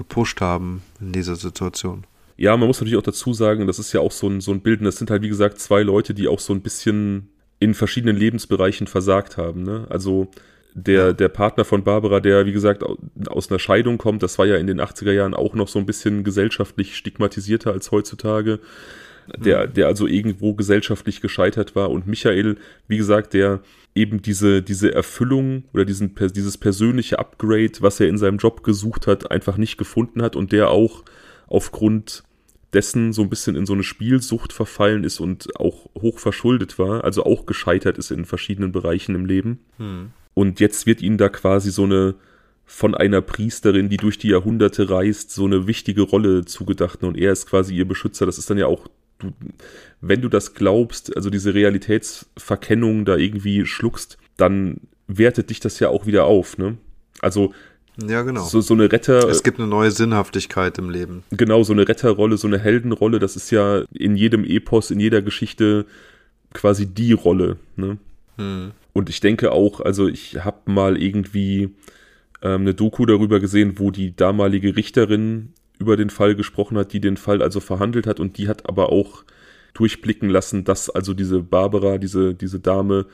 gepusht haben in dieser Situation. Ja, man muss natürlich auch dazu sagen, das ist ja auch so ein, so ein Bild, und das sind halt, wie gesagt, zwei Leute, die auch so ein bisschen in verschiedenen Lebensbereichen versagt haben. Ne? Also der, der Partner von Barbara, der, wie gesagt, aus einer Scheidung kommt, das war ja in den 80er Jahren auch noch so ein bisschen gesellschaftlich stigmatisierter als heutzutage. Der, mhm. der also irgendwo gesellschaftlich gescheitert war. Und Michael, wie gesagt, der eben diese, diese Erfüllung oder diesen, dieses persönliche Upgrade, was er in seinem Job gesucht hat, einfach nicht gefunden hat und der auch aufgrund dessen so ein bisschen in so eine Spielsucht verfallen ist und auch hoch verschuldet war, also auch gescheitert ist in verschiedenen Bereichen im Leben. Hm. Und jetzt wird ihnen da quasi so eine von einer Priesterin, die durch die Jahrhunderte reist, so eine wichtige Rolle zugedacht und er ist quasi ihr Beschützer. Das ist dann ja auch du, wenn du das glaubst, also diese Realitätsverkennung da irgendwie schluckst, dann wertet dich das ja auch wieder auf, ne? Also ja, genau. So, so eine Retter. Es gibt eine neue Sinnhaftigkeit im Leben. Genau, so eine Retterrolle, so eine Heldenrolle, das ist ja in jedem Epos, in jeder Geschichte quasi die Rolle. Ne? Hm. Und ich denke auch, also ich habe mal irgendwie ähm, eine Doku darüber gesehen, wo die damalige Richterin über den Fall gesprochen hat, die den Fall also verhandelt hat und die hat aber auch durchblicken lassen, dass also diese Barbara, diese, diese Dame,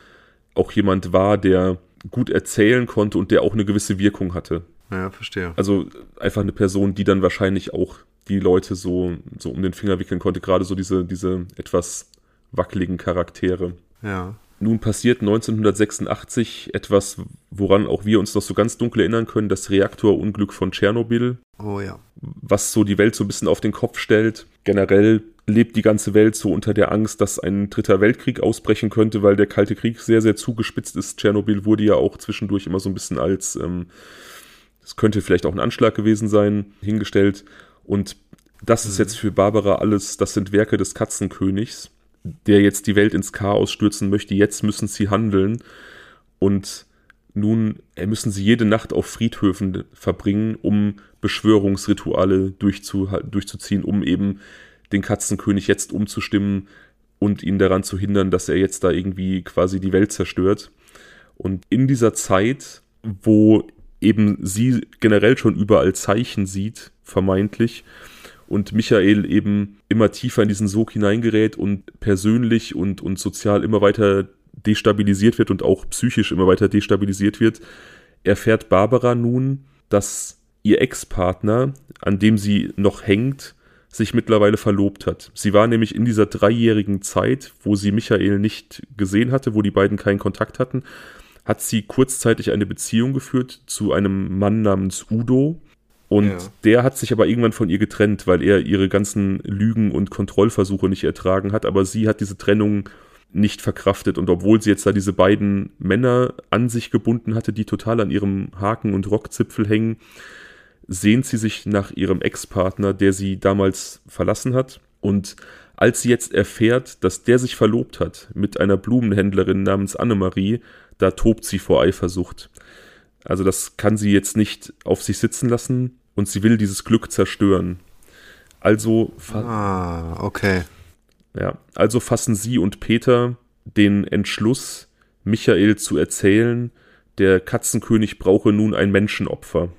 auch jemand war, der gut erzählen konnte und der auch eine gewisse Wirkung hatte. Ja, verstehe. Also einfach eine Person, die dann wahrscheinlich auch die Leute so, so um den Finger wickeln konnte, gerade so diese, diese etwas wackeligen Charaktere. Ja. Nun passiert 1986 etwas, woran auch wir uns noch so ganz dunkel erinnern können, das Reaktorunglück von Tschernobyl. Oh ja. Was so die Welt so ein bisschen auf den Kopf stellt. Generell lebt die ganze Welt so unter der Angst, dass ein dritter Weltkrieg ausbrechen könnte, weil der Kalte Krieg sehr, sehr zugespitzt ist. Tschernobyl wurde ja auch zwischendurch immer so ein bisschen als, ähm, es ähm, könnte vielleicht auch ein Anschlag gewesen sein, hingestellt. Und das mhm. ist jetzt für Barbara alles, das sind Werke des Katzenkönigs der jetzt die Welt ins Chaos stürzen möchte. Jetzt müssen sie handeln und nun äh, müssen sie jede Nacht auf Friedhöfen verbringen, um Beschwörungsrituale durchzu, durchzuziehen, um eben den Katzenkönig jetzt umzustimmen und ihn daran zu hindern, dass er jetzt da irgendwie quasi die Welt zerstört. Und in dieser Zeit, wo eben sie generell schon überall Zeichen sieht, vermeintlich, und Michael eben immer tiefer in diesen Sog hineingerät und persönlich und, und sozial immer weiter destabilisiert wird und auch psychisch immer weiter destabilisiert wird, erfährt Barbara nun, dass ihr Ex-Partner, an dem sie noch hängt, sich mittlerweile verlobt hat. Sie war nämlich in dieser dreijährigen Zeit, wo sie Michael nicht gesehen hatte, wo die beiden keinen Kontakt hatten, hat sie kurzzeitig eine Beziehung geführt zu einem Mann namens Udo, und ja. der hat sich aber irgendwann von ihr getrennt, weil er ihre ganzen Lügen und Kontrollversuche nicht ertragen hat. Aber sie hat diese Trennung nicht verkraftet. Und obwohl sie jetzt da diese beiden Männer an sich gebunden hatte, die total an ihrem Haken und Rockzipfel hängen, sehnt sie sich nach ihrem Ex-Partner, der sie damals verlassen hat. Und als sie jetzt erfährt, dass der sich verlobt hat mit einer Blumenhändlerin namens Annemarie, da tobt sie vor Eifersucht. Also das kann sie jetzt nicht auf sich sitzen lassen und sie will dieses Glück zerstören. Also, ah, okay. Ja, also fassen sie und Peter den Entschluss, Michael zu erzählen, der Katzenkönig brauche nun ein Menschenopfer.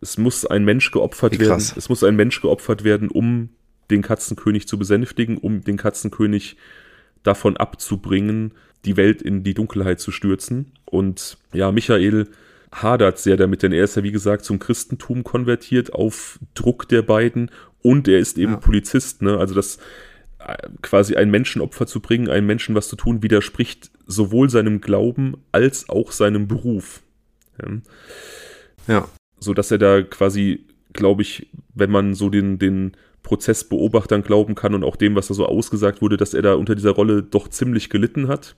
Es muss ein Mensch geopfert werden. Es muss ein Mensch geopfert werden, um den Katzenkönig zu besänftigen, um den Katzenkönig davon abzubringen, die Welt in die Dunkelheit zu stürzen. Und ja, Michael hadert sehr damit, denn er ist ja, wie gesagt, zum Christentum konvertiert auf Druck der beiden und er ist eben ja. Polizist, ne? Also das äh, quasi ein Menschenopfer zu bringen, einem Menschen was zu tun, widerspricht sowohl seinem Glauben als auch seinem Beruf. Ja. ja. So dass er da quasi glaube ich, wenn man so den, den Prozessbeobachtern glauben kann und auch dem, was da so ausgesagt wurde, dass er da unter dieser Rolle doch ziemlich gelitten hat.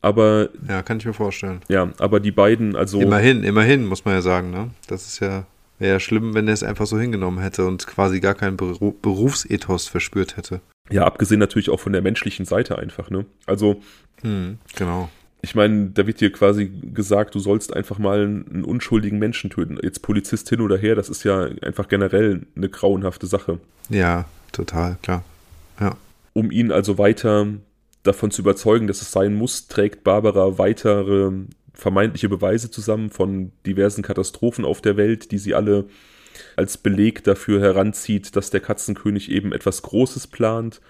Aber. Ja, kann ich mir vorstellen. Ja, aber die beiden, also. Immerhin, immerhin, muss man ja sagen, ne? Das ist ja. Wäre ja schlimm, wenn er es einfach so hingenommen hätte und quasi gar keinen Berufsethos verspürt hätte. Ja, abgesehen natürlich auch von der menschlichen Seite einfach, ne? Also. Hm, genau ich meine, da wird dir quasi gesagt, du sollst einfach mal einen, unschuldigen Menschen töten. Jetzt Polizist hin oder her, das ist ja einfach generell eine grauenhafte Sache. Ja, total, klar. Ja. Um ihn also weiter davon zu überzeugen, dass es sein muss, trägt Barbara weitere vermeintliche Beweise zusammen von diversen Katastrophen auf der Welt, die sie alle als Beleg dafür heranzieht, dass der Katzenkönig eben etwas Großes plant.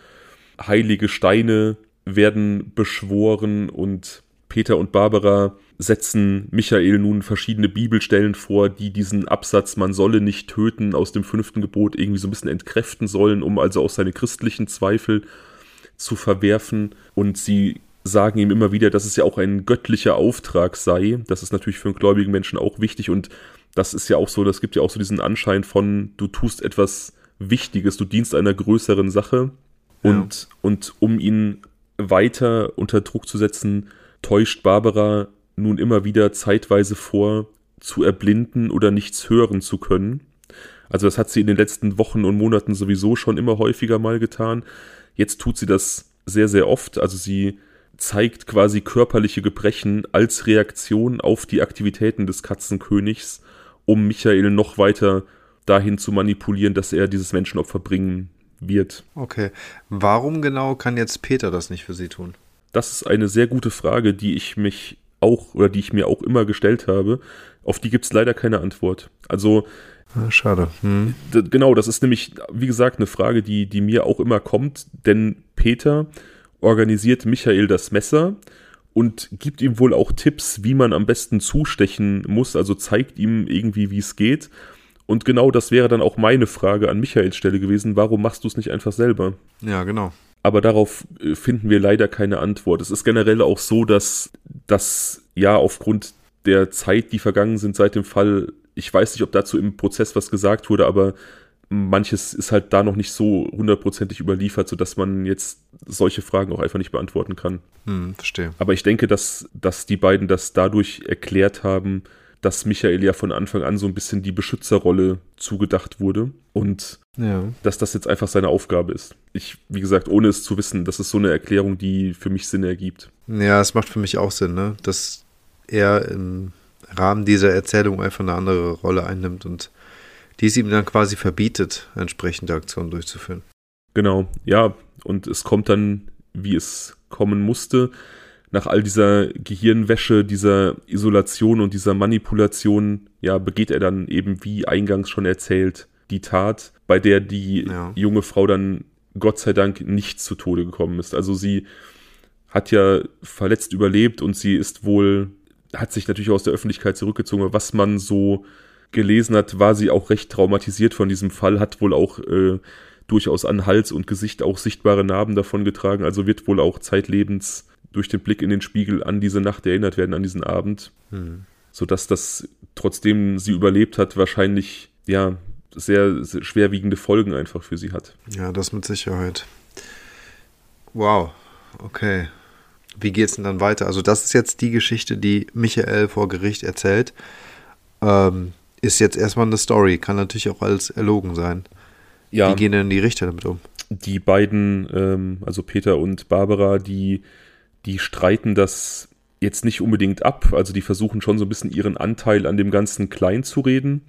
Heilige Steine werden beschworen und Peter und Barbara setzen Michael nun verschiedene Bibelstellen vor, die diesen Absatz, man solle nicht töten, aus dem fünften Gebot irgendwie so ein bisschen entkräften sollen, um also auch seine christlichen Zweifel zu verwerfen. Und sie sagen ihm immer wieder, dass es ja auch ein göttlicher Auftrag sei. Das ist natürlich für einen gläubigen Menschen auch wichtig und das ist ja auch so, das gibt ja auch so diesen Anschein von, du tust etwas Wichtiges, du dienst einer größeren Sache. Und, ja. und um ihn weiter unter Druck zu setzen, täuscht Barbara nun immer wieder zeitweise vor, zu erblinden oder nichts hören zu können. Also das hat sie in den letzten Wochen und Monaten sowieso schon immer häufiger mal getan. Jetzt tut sie das sehr, sehr oft. Also sie zeigt quasi körperliche Gebrechen als Reaktion auf die Aktivitäten des Katzenkönigs, um Michael noch weiter dahin zu manipulieren, dass er dieses Menschenopfer bringen wird. Okay. Warum genau kann jetzt Peter das nicht für sie tun? Das ist eine sehr gute Frage, die ich mich auch oder die ich mir auch immer gestellt habe. Auf die gibt es leider keine Antwort. Also ah, Schade. Hm. Genau, das ist nämlich, wie gesagt, eine Frage, die, die mir auch immer kommt, denn Peter organisiert Michael das Messer und gibt ihm wohl auch Tipps, wie man am besten zustechen muss, also zeigt ihm irgendwie, wie es geht. Und genau das wäre dann auch meine Frage an Michaels Stelle gewesen, warum machst du es nicht einfach selber? Ja, genau aber darauf äh, finden wir leider keine Antwort. Es ist generell auch so, dass das ja aufgrund der Zeit, die vergangen sind seit dem Fall, ich weiß nicht, ob dazu im Prozess was gesagt wurde, aber manches ist halt da noch nicht so hundertprozentig überliefert, sodass man jetzt solche Fragen auch einfach nicht beantworten kann. Hm, verstehe. Aber ich denke, dass, dass die beiden das dadurch erklärt haben, dass Michael ja von Anfang an so ein bisschen die Beschützerrolle zugedacht wurde und ja. dass das jetzt einfach seine Aufgabe ist. Ich, wie gesagt, ohne es zu wissen, das ist so eine Erklärung, die für mich Sinn ergibt. Ja, es macht für mich auch Sinn, ne? dass er im Rahmen dieser Erzählung einfach eine andere Rolle einnimmt und dies ihm dann quasi verbietet, entsprechende Aktionen durchzuführen. Genau, ja, und es kommt dann, wie es kommen musste nach all dieser Gehirnwäsche, dieser Isolation und dieser Manipulation, ja, begeht er dann eben, wie eingangs schon erzählt, die Tat, bei der die ja. junge Frau dann Gott sei Dank nicht zu Tode gekommen ist. Also sie hat ja verletzt überlebt und sie ist wohl, hat sich natürlich aus der Öffentlichkeit zurückgezogen. Was man so gelesen hat, war sie auch recht traumatisiert von diesem Fall, hat wohl auch äh, durchaus an Hals und Gesicht auch sichtbare Narben davon getragen, also wird wohl auch zeitlebens durch den Blick in den Spiegel an diese Nacht erinnert werden, an diesen Abend. Mhm. Sodass das, trotzdem sie überlebt hat, wahrscheinlich, ja, sehr, sehr schwerwiegende Folgen einfach für sie hat. Ja, das mit Sicherheit. Wow, okay. Wie geht's denn dann weiter? Also, das ist jetzt die Geschichte, die Michael vor Gericht erzählt. Ähm, ist jetzt erstmal eine Story, kann natürlich auch alles erlogen sein. Ja. Wie gehen denn die Richter damit um? Die beiden, ähm, also Peter und Barbara, die die streiten das jetzt nicht unbedingt ab. Also die versuchen schon so ein bisschen ihren Anteil an dem Ganzen klein zu reden.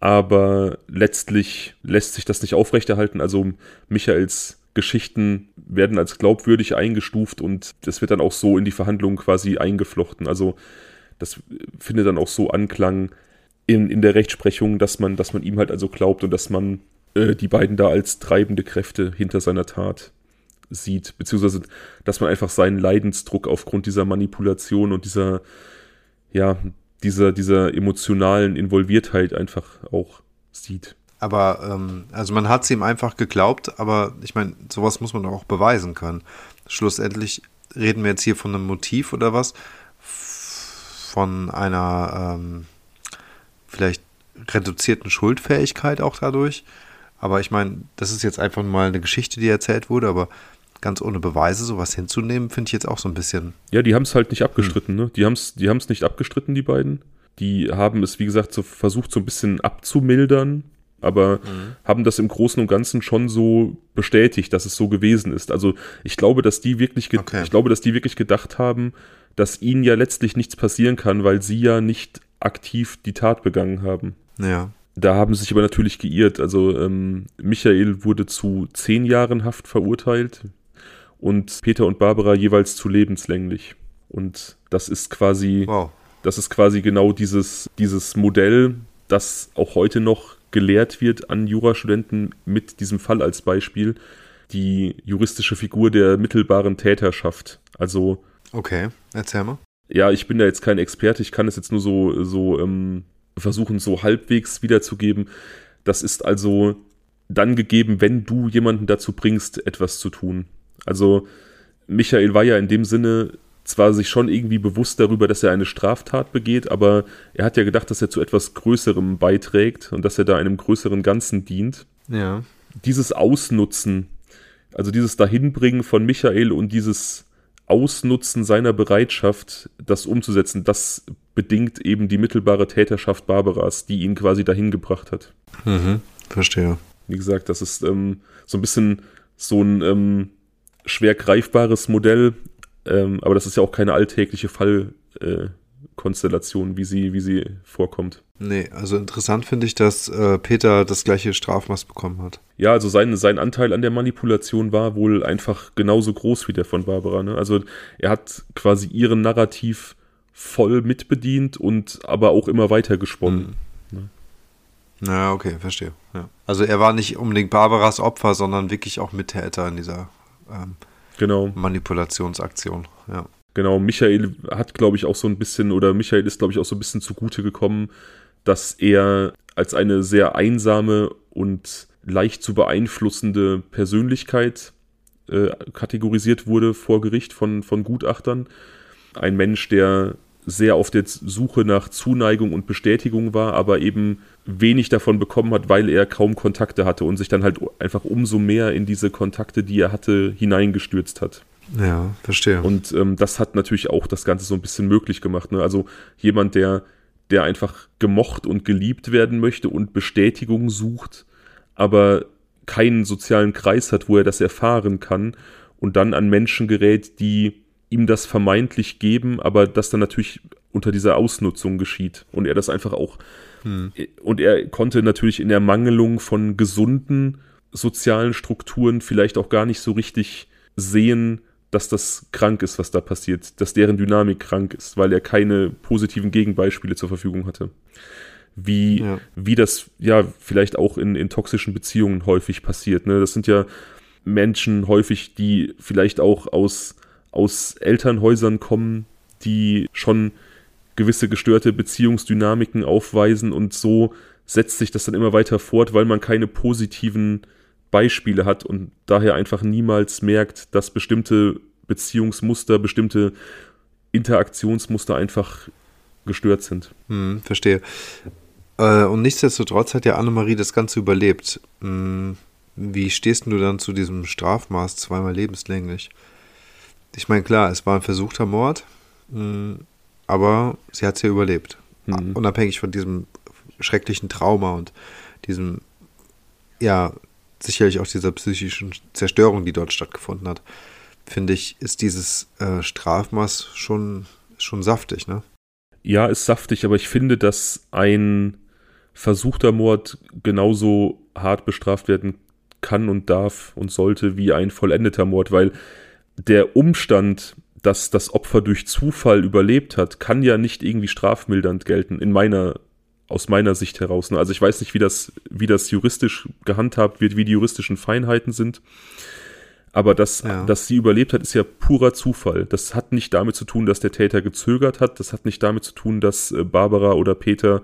Aber letztlich lässt sich das nicht aufrechterhalten. Also Michaels Geschichten werden als glaubwürdig eingestuft und das wird dann auch so in die Verhandlungen quasi eingeflochten. Also das findet dann auch so Anklang in, in der Rechtsprechung, dass man, dass man ihm halt also glaubt und dass man äh, die beiden da als treibende Kräfte hinter seiner Tat sieht, beziehungsweise dass man einfach seinen Leidensdruck aufgrund dieser Manipulation und dieser, ja, dieser, dieser emotionalen Involviertheit einfach auch sieht. Aber, ähm, also man hat es ihm einfach geglaubt, aber ich meine, sowas muss man auch beweisen können. Schlussendlich reden wir jetzt hier von einem Motiv oder was? Von einer, ähm, vielleicht reduzierten Schuldfähigkeit auch dadurch. Aber ich meine, das ist jetzt einfach mal eine Geschichte, die erzählt wurde, aber ganz ohne Beweise sowas hinzunehmen, finde ich jetzt auch so ein bisschen. Ja, die haben es halt nicht abgestritten, hm. ne? Die haben es die haben's nicht abgestritten, die beiden. Die haben es, wie gesagt, so versucht, so ein bisschen abzumildern, aber mhm. haben das im Großen und Ganzen schon so bestätigt, dass es so gewesen ist. Also ich glaube, dass die wirklich, okay. ich glaube, dass die wirklich gedacht haben, dass ihnen ja letztlich nichts passieren kann, weil sie ja nicht aktiv die Tat begangen haben. Ja. Da haben sie sich aber natürlich geirrt. Also ähm, Michael wurde zu zehn Jahren Haft verurteilt und Peter und Barbara jeweils zu lebenslänglich. Und das ist quasi, wow. das ist quasi genau dieses, dieses Modell, das auch heute noch gelehrt wird an Jurastudenten mit diesem Fall als Beispiel. Die juristische Figur der mittelbaren Täterschaft. Also. Okay, erzähl mal. Ja, ich bin da jetzt kein Experte, ich kann es jetzt nur so, so ähm, versuchen, so halbwegs wiederzugeben. Das ist also dann gegeben, wenn du jemanden dazu bringst, etwas zu tun. Also Michael war ja in dem Sinne zwar sich schon irgendwie bewusst darüber, dass er eine Straftat begeht, aber er hat ja gedacht, dass er zu etwas Größerem beiträgt und dass er da einem größeren Ganzen dient. Ja. Dieses Ausnutzen, also dieses Dahinbringen von Michael und dieses Ausnutzen seiner Bereitschaft, das umzusetzen, das bedingt eben die mittelbare Täterschaft Barbaras, die ihn quasi dahin gebracht hat. Mhm, verstehe. Wie gesagt, das ist ähm, so ein bisschen so ein ähm, schwer greifbares Modell, ähm, aber das ist ja auch keine alltägliche Fallkonstellation, äh, wie, sie, wie sie vorkommt. Nee, also interessant finde ich, dass äh, Peter das gleiche Strafmaß bekommen hat. Ja, also sein, sein Anteil an der Manipulation war wohl einfach genauso groß wie der von Barbara. Ne? Also er hat quasi ihren Narrativ voll mitbedient und aber auch immer weiter gesponnen. Mhm. Ne? Na, okay, verstehe. Ja. Also er war nicht unbedingt Barbaras Opfer, sondern wirklich auch Mittäter in dieser ähm, genau. Manipulationsaktion. Ja. Genau, Michael hat, glaube ich, auch so ein bisschen, oder Michael ist, glaube ich, auch so ein bisschen zugute gekommen, dass er als eine sehr einsame und leicht zu beeinflussende Persönlichkeit äh, kategorisiert wurde vor Gericht von, von Gutachtern. Ein Mensch, der sehr auf der Suche nach Zuneigung und Bestätigung war, aber eben wenig davon bekommen hat, weil er kaum Kontakte hatte und sich dann halt einfach umso mehr in diese Kontakte, die er hatte, hineingestürzt hat. Ja, verstehe. Und ähm, das hat natürlich auch das Ganze so ein bisschen möglich gemacht. Ne? Also jemand, der, der einfach gemocht und geliebt werden möchte und Bestätigung sucht, aber keinen sozialen Kreis hat, wo er das erfahren kann und dann an Menschen gerät, die ihm das vermeintlich geben, aber das dann natürlich unter dieser Ausnutzung geschieht und er das einfach auch hm. und er konnte natürlich in der Mangelung von gesunden sozialen Strukturen vielleicht auch gar nicht so richtig sehen, dass das krank ist, was da passiert, dass deren Dynamik krank ist, weil er keine positiven Gegenbeispiele zur Verfügung hatte. Wie, ja. wie das ja vielleicht auch in, in toxischen Beziehungen häufig passiert. Ne? Das sind ja Menschen häufig, die vielleicht auch aus aus Elternhäusern kommen, die schon gewisse gestörte Beziehungsdynamiken aufweisen und so setzt sich das dann immer weiter fort, weil man keine positiven Beispiele hat und daher einfach niemals merkt, dass bestimmte Beziehungsmuster, bestimmte Interaktionsmuster einfach gestört sind. Hm, verstehe. Äh, und nichtsdestotrotz hat ja Annemarie das Ganze überlebt. Hm, wie stehst du dann zu diesem Strafmaß zweimal lebenslänglich? Ich meine, klar, es war ein versuchter Mord, mm, aber sie hat es ja überlebt. Mhm. Unabhängig von diesem schrecklichen Trauma und diesem, ja, sicherlich auch dieser psychischen Zerstörung, die dort stattgefunden hat, finde ich, ist dieses äh, Strafmaß schon, schon saftig, ne? Ja, ist saftig, aber ich finde, dass ein versuchter Mord genauso hart bestraft werden kann und darf und sollte wie ein vollendeter Mord, weil der Umstand, dass das Opfer durch Zufall überlebt hat, kann ja nicht irgendwie strafmildernd gelten, in meiner, aus meiner Sicht heraus. Ne? Also ich weiß nicht, wie das, wie das juristisch gehandhabt wird, wie die juristischen Feinheiten sind. Aber dass, ja. dass sie überlebt hat, ist ja purer Zufall. Das hat nicht damit zu tun, dass der Täter gezögert hat. Das hat nicht damit zu tun, dass äh, Barbara oder Peter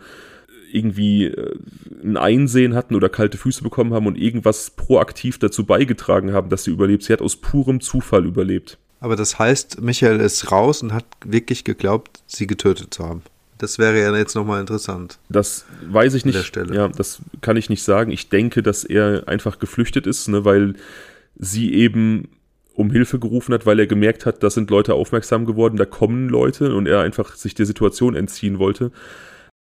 irgendwie äh, ein Einsehen hatten oder kalte Füße bekommen haben und irgendwas proaktiv dazu beigetragen haben, dass sie überlebt. Sie hat aus purem Zufall überlebt. Aber das heißt, Michael ist raus und hat wirklich geglaubt, sie getötet zu haben. Das wäre ja jetzt nochmal interessant. Das weiß ich nicht. Ja, das kann ich nicht sagen. Ich denke, dass er einfach geflüchtet ist, ne, weil sie eben um Hilfe gerufen hat, weil er gemerkt hat, da sind Leute aufmerksam geworden, da kommen Leute und er einfach sich der Situation entziehen wollte.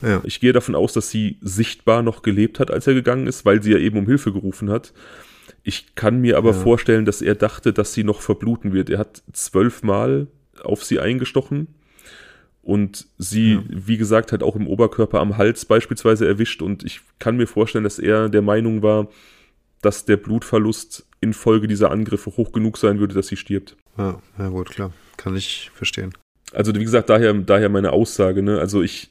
Ja. Ich gehe davon aus, dass sie sichtbar noch gelebt hat, als er gegangen ist, weil sie ja eben um Hilfe gerufen hat. Ich kann mir aber ja. vorstellen, dass er dachte, dass sie noch verbluten wird. Er hat zwölfmal auf sie eingestochen und sie, ja. wie gesagt, hat auch im Oberkörper am Hals beispielsweise erwischt und ich kann mir vorstellen, dass er der Meinung war, dass der Blutverlust infolge dieser Angriffe hoch genug sein würde, dass sie stirbt. Ja, ja gut, klar. Kann ich verstehen. Also, wie gesagt, daher, daher meine Aussage, ne? Also ich,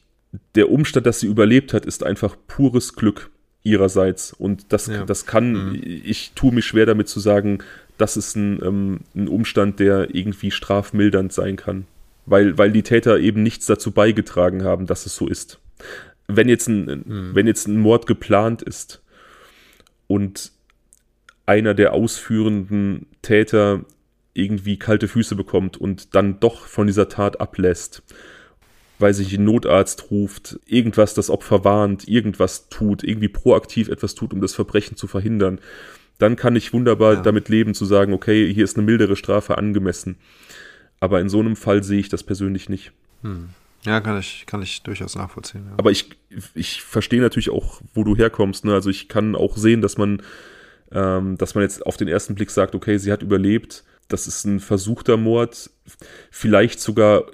der Umstand, dass sie überlebt hat, ist einfach pures Glück ihrerseits. Und das, ja. das kann, mhm. ich tue mich schwer damit zu sagen, das ist ein, ähm, ein Umstand, der irgendwie strafmildernd sein kann weil, weil die Täter eben nichts dazu beigetragen haben, dass es so ist. Wenn jetzt ein, hm. wenn jetzt ein Mord geplant ist und einer der ausführenden Täter irgendwie kalte Füße bekommt und dann doch von dieser Tat ablässt, weil sich ein Notarzt ruft, irgendwas das Opfer warnt, irgendwas tut, irgendwie proaktiv etwas tut, um das Verbrechen zu verhindern, dann kann ich wunderbar ja. damit leben zu sagen, okay, hier ist eine mildere Strafe angemessen. Aber in so einem Fall sehe ich das persönlich nicht. Hm. Ja, kann ich, kann ich durchaus nachvollziehen. Ja. Aber ich, ich verstehe natürlich auch, wo du herkommst. Ne? Also ich kann auch sehen, dass man, ähm, dass man jetzt auf den ersten Blick sagt, okay, sie hat überlebt. Das ist ein versuchter Mord. Vielleicht sogar,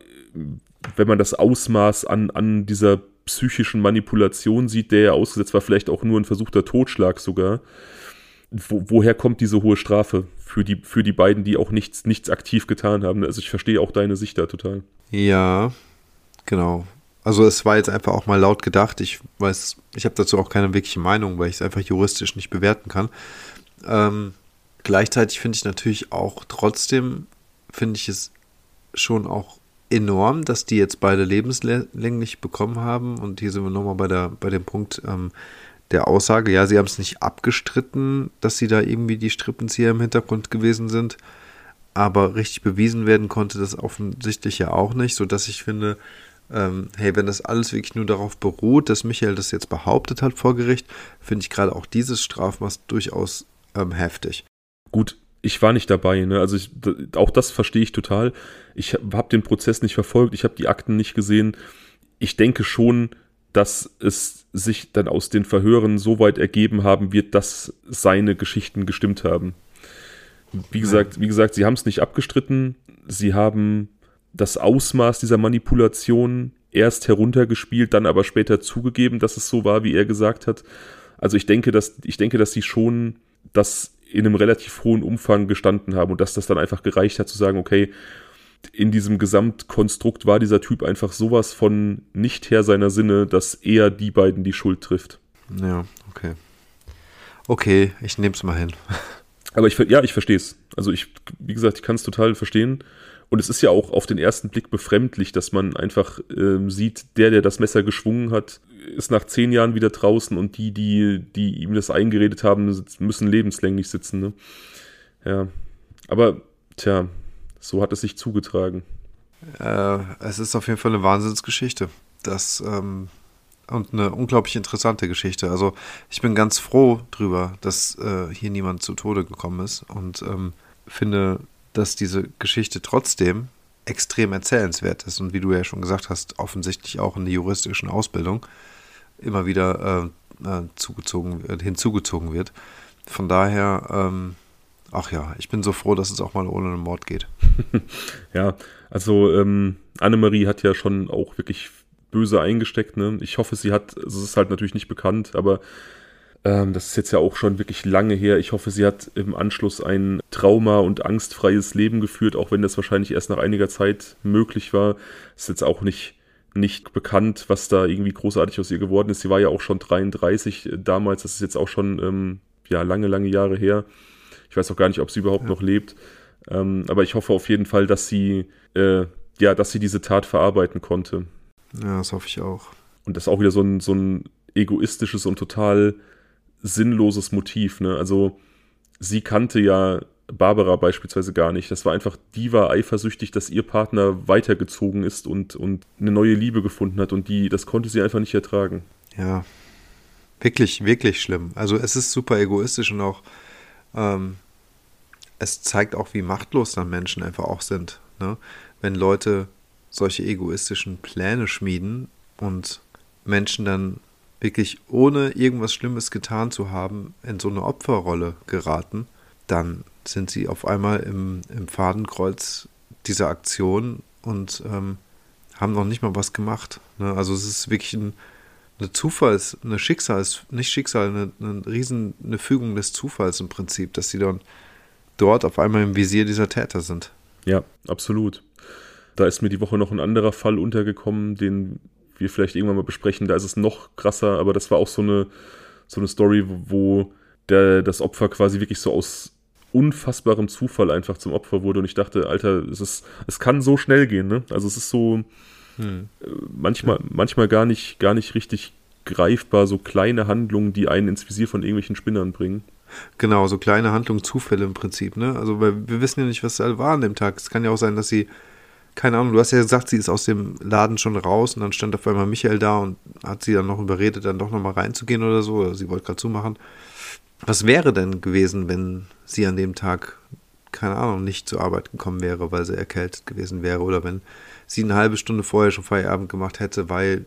wenn man das Ausmaß an, an dieser psychischen Manipulation sieht, der ja ausgesetzt war, vielleicht auch nur ein versuchter Totschlag sogar wo, woher kommt diese hohe Strafe für die, für die beiden, die auch nichts, nichts aktiv getan haben? Also ich verstehe auch deine Sicht da total. Ja, genau. Also es war jetzt einfach auch mal laut gedacht. Ich weiß, ich habe dazu auch keine wirkliche Meinung, weil ich es einfach juristisch nicht bewerten kann. Ähm, gleichzeitig finde ich natürlich auch trotzdem, finde ich es schon auch enorm, dass die jetzt beide lebenslänglich bekommen haben. Und hier sind wir nochmal bei, bei dem Punkt, ähm, der Aussage, ja, sie haben es nicht abgestritten, dass sie da irgendwie die Strippenzieher im Hintergrund gewesen sind, aber richtig bewiesen werden konnte das offensichtlich ja auch nicht, sodass ich finde, ähm, hey, wenn das alles wirklich nur darauf beruht, dass Michael das jetzt behauptet hat vor Gericht, finde ich gerade auch dieses Strafmaß durchaus ähm, heftig. Gut, ich war nicht dabei, ne? Also ich, auch das verstehe ich total. Ich habe den Prozess nicht verfolgt, ich habe die Akten nicht gesehen. Ich denke schon, dass es sich dann aus den Verhören so weit ergeben haben wird, dass seine Geschichten gestimmt haben. Wie gesagt, wie gesagt, sie haben es nicht abgestritten. Sie haben das Ausmaß dieser Manipulation erst heruntergespielt, dann aber später zugegeben, dass es so war, wie er gesagt hat. Also ich denke, dass ich denke, dass sie schon das in einem relativ hohen Umfang gestanden haben und dass das dann einfach gereicht hat zu sagen, okay, in diesem Gesamtkonstrukt war dieser Typ einfach sowas von nicht Herr seiner Sinne, dass er die beiden die Schuld trifft. Ja, okay. Okay, ich nehme es mal hin. *laughs* Aber ich, ja, ich verstehe es. Also ich, wie gesagt, ich kann es total verstehen. Und es ist ja auch auf den ersten Blick befremdlich, dass man einfach ähm, sieht, der, der das Messer geschwungen hat, ist nach zehn Jahren wieder draußen und die, die, die ihm das eingeredet haben, müssen lebenslänglich sitzen. Ne? Ja. Aber, tja, so hat es sich zugetragen. Äh, es ist auf jeden Fall eine Wahnsinnsgeschichte. Das, ähm, und eine unglaublich interessante Geschichte. Also ich bin ganz froh drüber, dass äh, hier niemand zu Tode gekommen ist und ähm, finde, dass diese Geschichte trotzdem extrem erzählenswert ist und wie du ja schon gesagt hast, offensichtlich auch in der juristischen Ausbildung immer wieder äh, äh zugezogen, hinzugezogen wird. Von daher ähm, Ach ja, ich bin so froh, dass es auch mal ohne einen Mord geht. *laughs* ja, also ähm, Annemarie hat ja schon auch wirklich böse eingesteckt. Ne? Ich hoffe, sie hat, es ist halt natürlich nicht bekannt, aber ähm, das ist jetzt ja auch schon wirklich lange her. Ich hoffe, sie hat im Anschluss ein trauma- und angstfreies Leben geführt, auch wenn das wahrscheinlich erst nach einiger Zeit möglich war. Ist jetzt auch nicht nicht bekannt, was da irgendwie großartig aus ihr geworden ist. Sie war ja auch schon 33 damals, das ist jetzt auch schon ähm, ja lange, lange Jahre her. Ich weiß auch gar nicht, ob sie überhaupt ja. noch lebt. Ähm, aber ich hoffe auf jeden Fall, dass sie, äh, ja, dass sie diese Tat verarbeiten konnte. Ja, das hoffe ich auch. Und das ist auch wieder so ein, so ein egoistisches und total sinnloses Motiv. Ne? Also sie kannte ja Barbara beispielsweise gar nicht. Das war einfach, die war eifersüchtig, dass ihr Partner weitergezogen ist und, und eine neue Liebe gefunden hat und die, das konnte sie einfach nicht ertragen. Ja, wirklich, wirklich schlimm. Also es ist super egoistisch und auch, ähm, es zeigt auch, wie machtlos dann Menschen einfach auch sind. Ne? Wenn Leute solche egoistischen Pläne schmieden und Menschen dann wirklich ohne irgendwas Schlimmes getan zu haben in so eine Opferrolle geraten, dann sind sie auf einmal im, im Fadenkreuz dieser Aktion und ähm, haben noch nicht mal was gemacht. Ne? Also es ist wirklich ein, eine Zufalls-, eine Schicksals-, nicht Schicksal, eine, eine riesen, eine Fügung des Zufalls im Prinzip, dass sie dann dort auf einmal im Visier dieser Täter sind. Ja, absolut. Da ist mir die Woche noch ein anderer Fall untergekommen, den wir vielleicht irgendwann mal besprechen. Da ist es noch krasser, aber das war auch so eine, so eine Story, wo der, das Opfer quasi wirklich so aus unfassbarem Zufall einfach zum Opfer wurde. Und ich dachte, Alter, es, ist, es kann so schnell gehen, ne? Also es ist so hm. Äh, manchmal, manchmal gar nicht, gar nicht richtig greifbar, so kleine Handlungen, die einen ins Visier von irgendwelchen Spinnern bringen. Genau, so kleine Handlungen, Zufälle im Prinzip, ne? Also, weil wir wissen ja nicht, was da war an dem Tag. Es kann ja auch sein, dass sie, keine Ahnung, du hast ja gesagt, sie ist aus dem Laden schon raus und dann stand auf einmal Michael da und hat sie dann noch überredet, dann doch nochmal reinzugehen oder so. Oder sie wollte gerade zumachen. Was wäre denn gewesen, wenn sie an dem Tag, keine Ahnung, nicht zur Arbeit gekommen wäre, weil sie erkältet gewesen wäre oder wenn sie eine halbe Stunde vorher schon Feierabend gemacht hätte, weil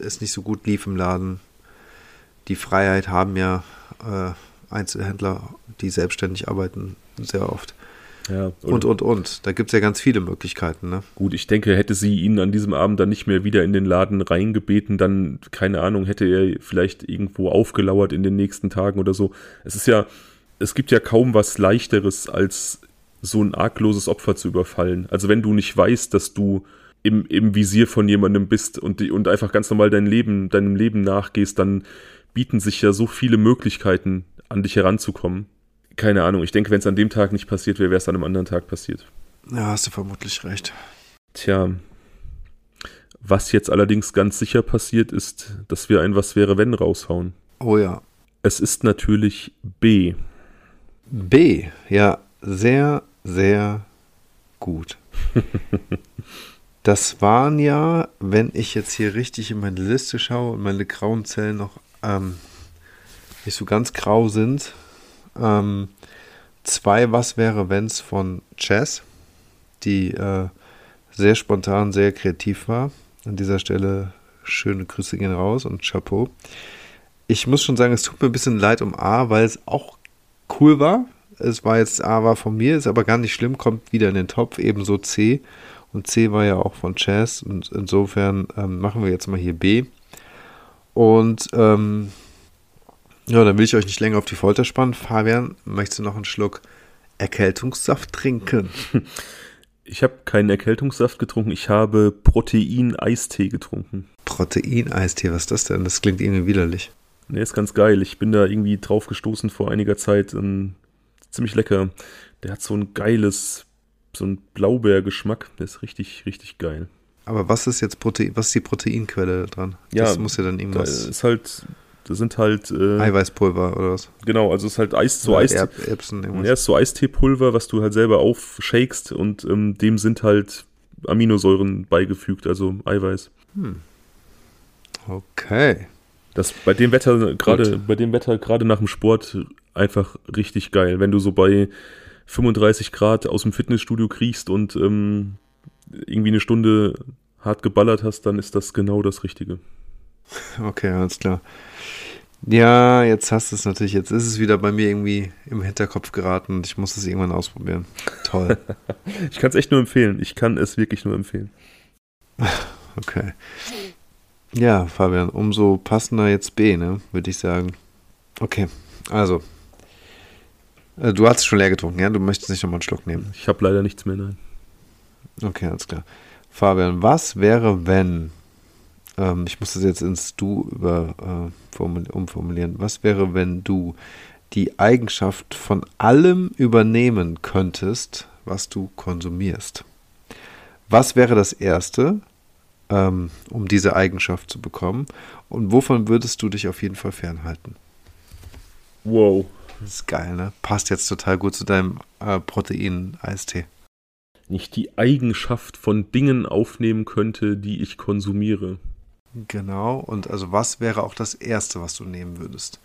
es nicht so gut lief im Laden. Die Freiheit haben ja äh, Einzelhändler, die selbstständig arbeiten, sehr oft. Ja, und, und, und. Da gibt es ja ganz viele Möglichkeiten. Ne? Gut, ich denke, hätte sie ihn an diesem Abend dann nicht mehr wieder in den Laden reingebeten, dann, keine Ahnung, hätte er vielleicht irgendwo aufgelauert in den nächsten Tagen oder so. Es ist ja, es gibt ja kaum was Leichteres, als so ein argloses Opfer zu überfallen. Also wenn du nicht weißt, dass du im, im Visier von jemandem bist und, und einfach ganz normal dein Leben, deinem Leben nachgehst, dann bieten sich ja so viele Möglichkeiten, an dich heranzukommen. Keine Ahnung, ich denke, wenn es an dem Tag nicht passiert wäre, wäre es an einem anderen Tag passiert. Ja, hast du vermutlich recht. Tja, was jetzt allerdings ganz sicher passiert ist, dass wir ein Was wäre wenn raushauen. Oh ja. Es ist natürlich B. B, ja, sehr, sehr gut. *laughs* das waren ja, wenn ich jetzt hier richtig in meine Liste schaue und meine grauen Zellen noch ähm, nicht so ganz grau sind. Ähm, zwei Was wäre wenns von Chess, die äh, sehr spontan, sehr kreativ war. An dieser Stelle schöne Grüße gehen raus und Chapeau. Ich muss schon sagen, es tut mir ein bisschen leid um A, weil es auch cool war. Es war jetzt A war von mir, ist aber gar nicht schlimm, kommt wieder in den Topf, ebenso C. Und C war ja auch von Chess und insofern ähm, machen wir jetzt mal hier B. Und ähm, ja, dann will ich euch nicht länger auf die Folter spannen. Fabian, möchtest du noch einen Schluck Erkältungssaft trinken? *laughs* Ich habe keinen Erkältungssaft getrunken, ich habe Protein-Eistee getrunken. Protein-Eistee, was ist das denn? Das klingt irgendwie widerlich. Nee, ist ganz geil. Ich bin da irgendwie drauf gestoßen vor einiger Zeit. Um, ziemlich lecker. Der hat so ein geiles, so ein Blaubeergeschmack. Der ist richtig, richtig geil. Aber was ist jetzt Protein, was ist die Proteinquelle dran? Ja, das muss ja dann irgendwas. Da ist halt das sind halt. Äh, Eiweißpulver oder was? Genau, also es ist halt Eis, so Eis. Erb, Erbsen, ja, ist so Eisteepulver, was du halt selber aufshakest und ähm, dem sind halt Aminosäuren beigefügt, also Eiweiß. Hm. Okay. Das bei dem Wetter gerade bei dem Wetter gerade nach dem Sport einfach richtig geil, wenn du so bei 35 Grad aus dem Fitnessstudio kriechst und ähm, irgendwie eine Stunde hart geballert hast, dann ist das genau das Richtige. *laughs* Okay, alles klar. Ja, jetzt hast du es natürlich. Jetzt ist es wieder bei mir irgendwie im Hinterkopf geraten und ich muss es irgendwann ausprobieren. Toll. *laughs* ich kann es echt nur empfehlen. Ich kann es wirklich nur empfehlen. *laughs* Okay. Ja, Fabian, umso passender jetzt B, ne, würde ich sagen. Okay, also. Äh, du hast es schon leer getrunken, ja? Du möchtest nicht nochmal einen Schluck nehmen. Ich habe leider nichts mehr, nein. Okay, alles klar. Fabian, was wäre, wenn ähm, ich muss das jetzt ins Du über, äh, umformulieren. Was wäre, wenn du die Eigenschaft von allem übernehmen könntest, was du konsumierst? Was wäre das Erste, ähm, um diese Eigenschaft zu bekommen? Und wovon würdest du dich auf jeden Fall fernhalten? Wow. Das ist geil, ne? Passt jetzt total gut zu deinem äh, Protein-Eistee. Nicht die Eigenschaft von Dingen aufnehmen könnte, die ich konsumiere. Genau, und also was wäre auch das Erste, was du nehmen würdest?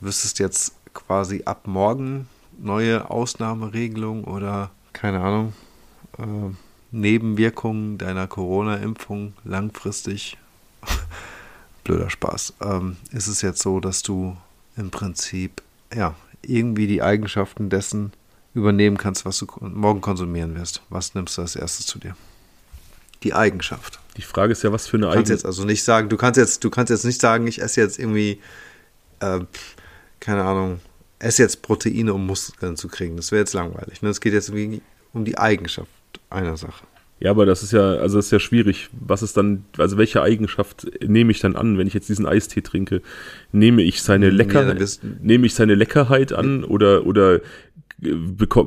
Wüsstest jetzt quasi ab morgen neue Ausnahmeregelung oder keine Ahnung, äh, Nebenwirkungen deiner Corona-Impfung langfristig? *laughs* Blöder Spaß. Ähm, ist es jetzt so, dass du im Prinzip ja irgendwie die Eigenschaften dessen übernehmen kannst, was du morgen konsumieren wirst? Was nimmst du als erstes zu dir? Die Eigenschaft. Die Frage ist ja, was für eine Eigenschaft. Du kannst jetzt also nicht sagen, du kannst jetzt, du kannst jetzt nicht sagen, ich esse jetzt irgendwie, äh, keine Ahnung, esse jetzt Proteine, um Muskeln zu kriegen. Das wäre jetzt langweilig. Ne? Es geht jetzt um die Eigenschaft einer Sache. Ja, aber das ist ja, also das ist ja schwierig. Was ist dann, also welche Eigenschaft nehme ich dann an, wenn ich jetzt diesen Eistee trinke? Nehme ich seine Lecker, ja, nehme ich seine Leckerheit an oder oder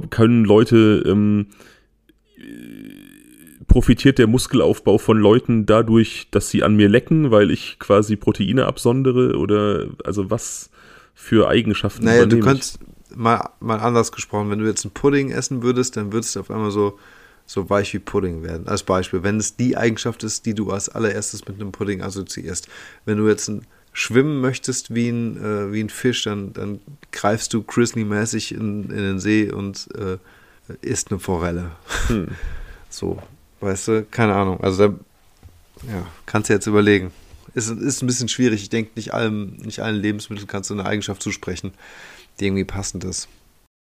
können Leute ähm, profitiert der Muskelaufbau von Leuten dadurch, dass sie an mir lecken, weil ich quasi Proteine absondere oder also was für Eigenschaften naja, du könntest mal, mal anders gesprochen, wenn du jetzt einen Pudding essen würdest, dann würdest du auf einmal so so weich wie Pudding werden. Als Beispiel, wenn es die Eigenschaft ist, die du als allererstes mit einem Pudding assoziierst. Wenn du jetzt ein, schwimmen möchtest wie ein, äh, wie ein Fisch, dann, dann greifst du Grizzly-mäßig in, in den See und äh, isst eine Forelle. Hm. *laughs* So, weißt du, keine Ahnung. Also da ja, kannst du jetzt überlegen. Ist, ist ein bisschen schwierig. Ich denke, nicht, allem, nicht allen Lebensmitteln kannst du eine Eigenschaft zusprechen, die irgendwie passend ist.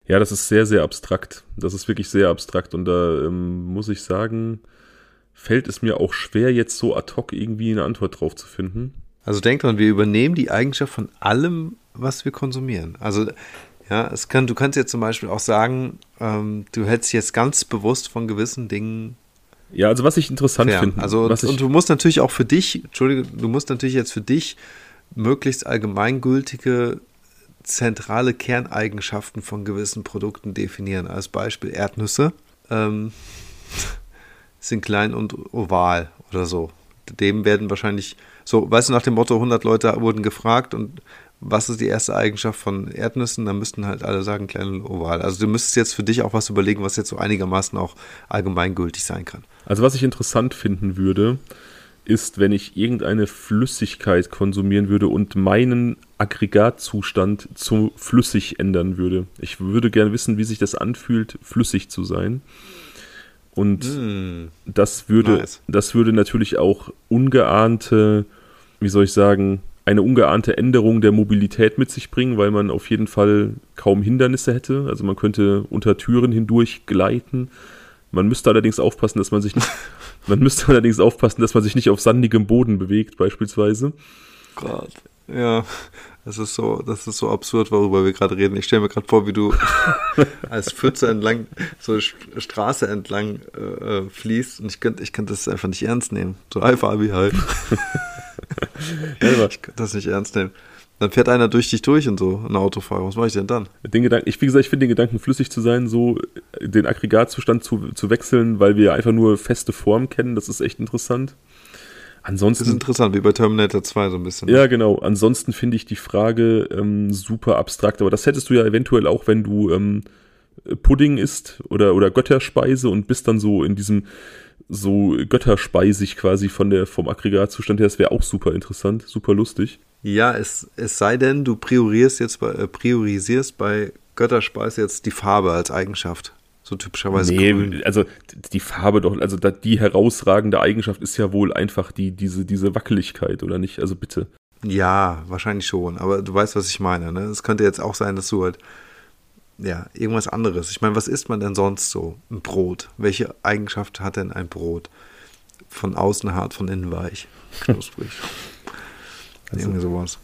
Ja, das ist sehr, sehr abstrakt. Das ist wirklich sehr abstrakt. Und da ähm, muss ich sagen, fällt es mir auch schwer, jetzt so ad hoc irgendwie eine Antwort drauf zu finden. Also denk dran, wir übernehmen die Eigenschaft von allem, was wir konsumieren. Also ja, es kann, du kannst jetzt zum Beispiel auch sagen, ähm, du hältst jetzt ganz bewusst von gewissen Dingen. Ja, also was ich interessant ja, finde. Also und, und du musst natürlich auch für dich, Entschuldige, du musst natürlich jetzt für dich möglichst allgemeingültige zentrale Kerneigenschaften von gewissen Produkten definieren. Als Beispiel Erdnüsse ähm, *laughs* sind klein und oval oder so. Dem werden wahrscheinlich, so, weißt du, nach dem Motto, 100 Leute wurden gefragt und was ist die erste Eigenschaft von Erdnüssen? Dann müssten halt alle sagen, klein und oval. Also du müsstest jetzt für dich auch was überlegen, was jetzt so einigermaßen auch allgemeingültig sein kann. Also was ich interessant finden würde, ist, wenn ich irgendeine Flüssigkeit konsumieren würde und meinen Aggregatzustand zu flüssig ändern würde. Ich würde gerne wissen, wie sich das anfühlt, flüssig zu sein. Und mm, das würde, nice. das würde natürlich auch ungeahnte, wie soll ich sagen, eine ungeahnte Änderung der Mobilität mit sich bringen, weil man auf jeden Fall kaum Hindernisse hätte. Also man könnte unter Türen hindurch gleiten. Man müsste allerdings aufpassen, dass man sich nicht *laughs* Man müsste allerdings aufpassen, dass man sich nicht auf sandigem Boden bewegt, beispielsweise. Gott. Ja, das ist so, das ist so absurd, worüber wir gerade reden. Ich stelle mir gerade vor, wie du *laughs* als Pfütze entlang, so eine Straße entlang äh, äh, fließt und ich könnte ich könnt das einfach nicht ernst nehmen. So einfach Fabi halt. *laughs* *laughs* ich könnte das nicht ernst nehmen. Dann fährt einer durch dich durch und so, ein Autofahrer. Was mache ich denn dann? Den Gedanken, ich, wie gesagt, ich finde den Gedanken, flüssig zu sein, so den Aggregatzustand zu, zu wechseln, weil wir einfach nur feste Form kennen, das ist echt interessant. Ansonsten, das ist interessant, wie bei Terminator 2 so ein bisschen. Ja, genau. Ansonsten finde ich die Frage ähm, super abstrakt, aber das hättest du ja eventuell auch, wenn du ähm, Pudding isst oder, oder Götterspeise und bist dann so in diesem so götterspeisig quasi von der, vom Aggregatzustand her. Das wäre auch super interessant, super lustig. Ja, es, es sei denn, du priorisierst jetzt bei, äh, priorisierst bei Götterspeise jetzt die Farbe als Eigenschaft. So typischerweise. Nee, grün. also die Farbe doch, also die herausragende Eigenschaft ist ja wohl einfach die, diese, diese Wackeligkeit, oder nicht? Also bitte. Ja, wahrscheinlich schon, aber du weißt, was ich meine. Ne? Es könnte jetzt auch sein, dass du halt, ja, irgendwas anderes. Ich meine, was isst man denn sonst so? Ein Brot. Welche Eigenschaft hat denn ein Brot? Von außen hart, von innen weich. Knusprig. *laughs* Also, Irgendwie sowas.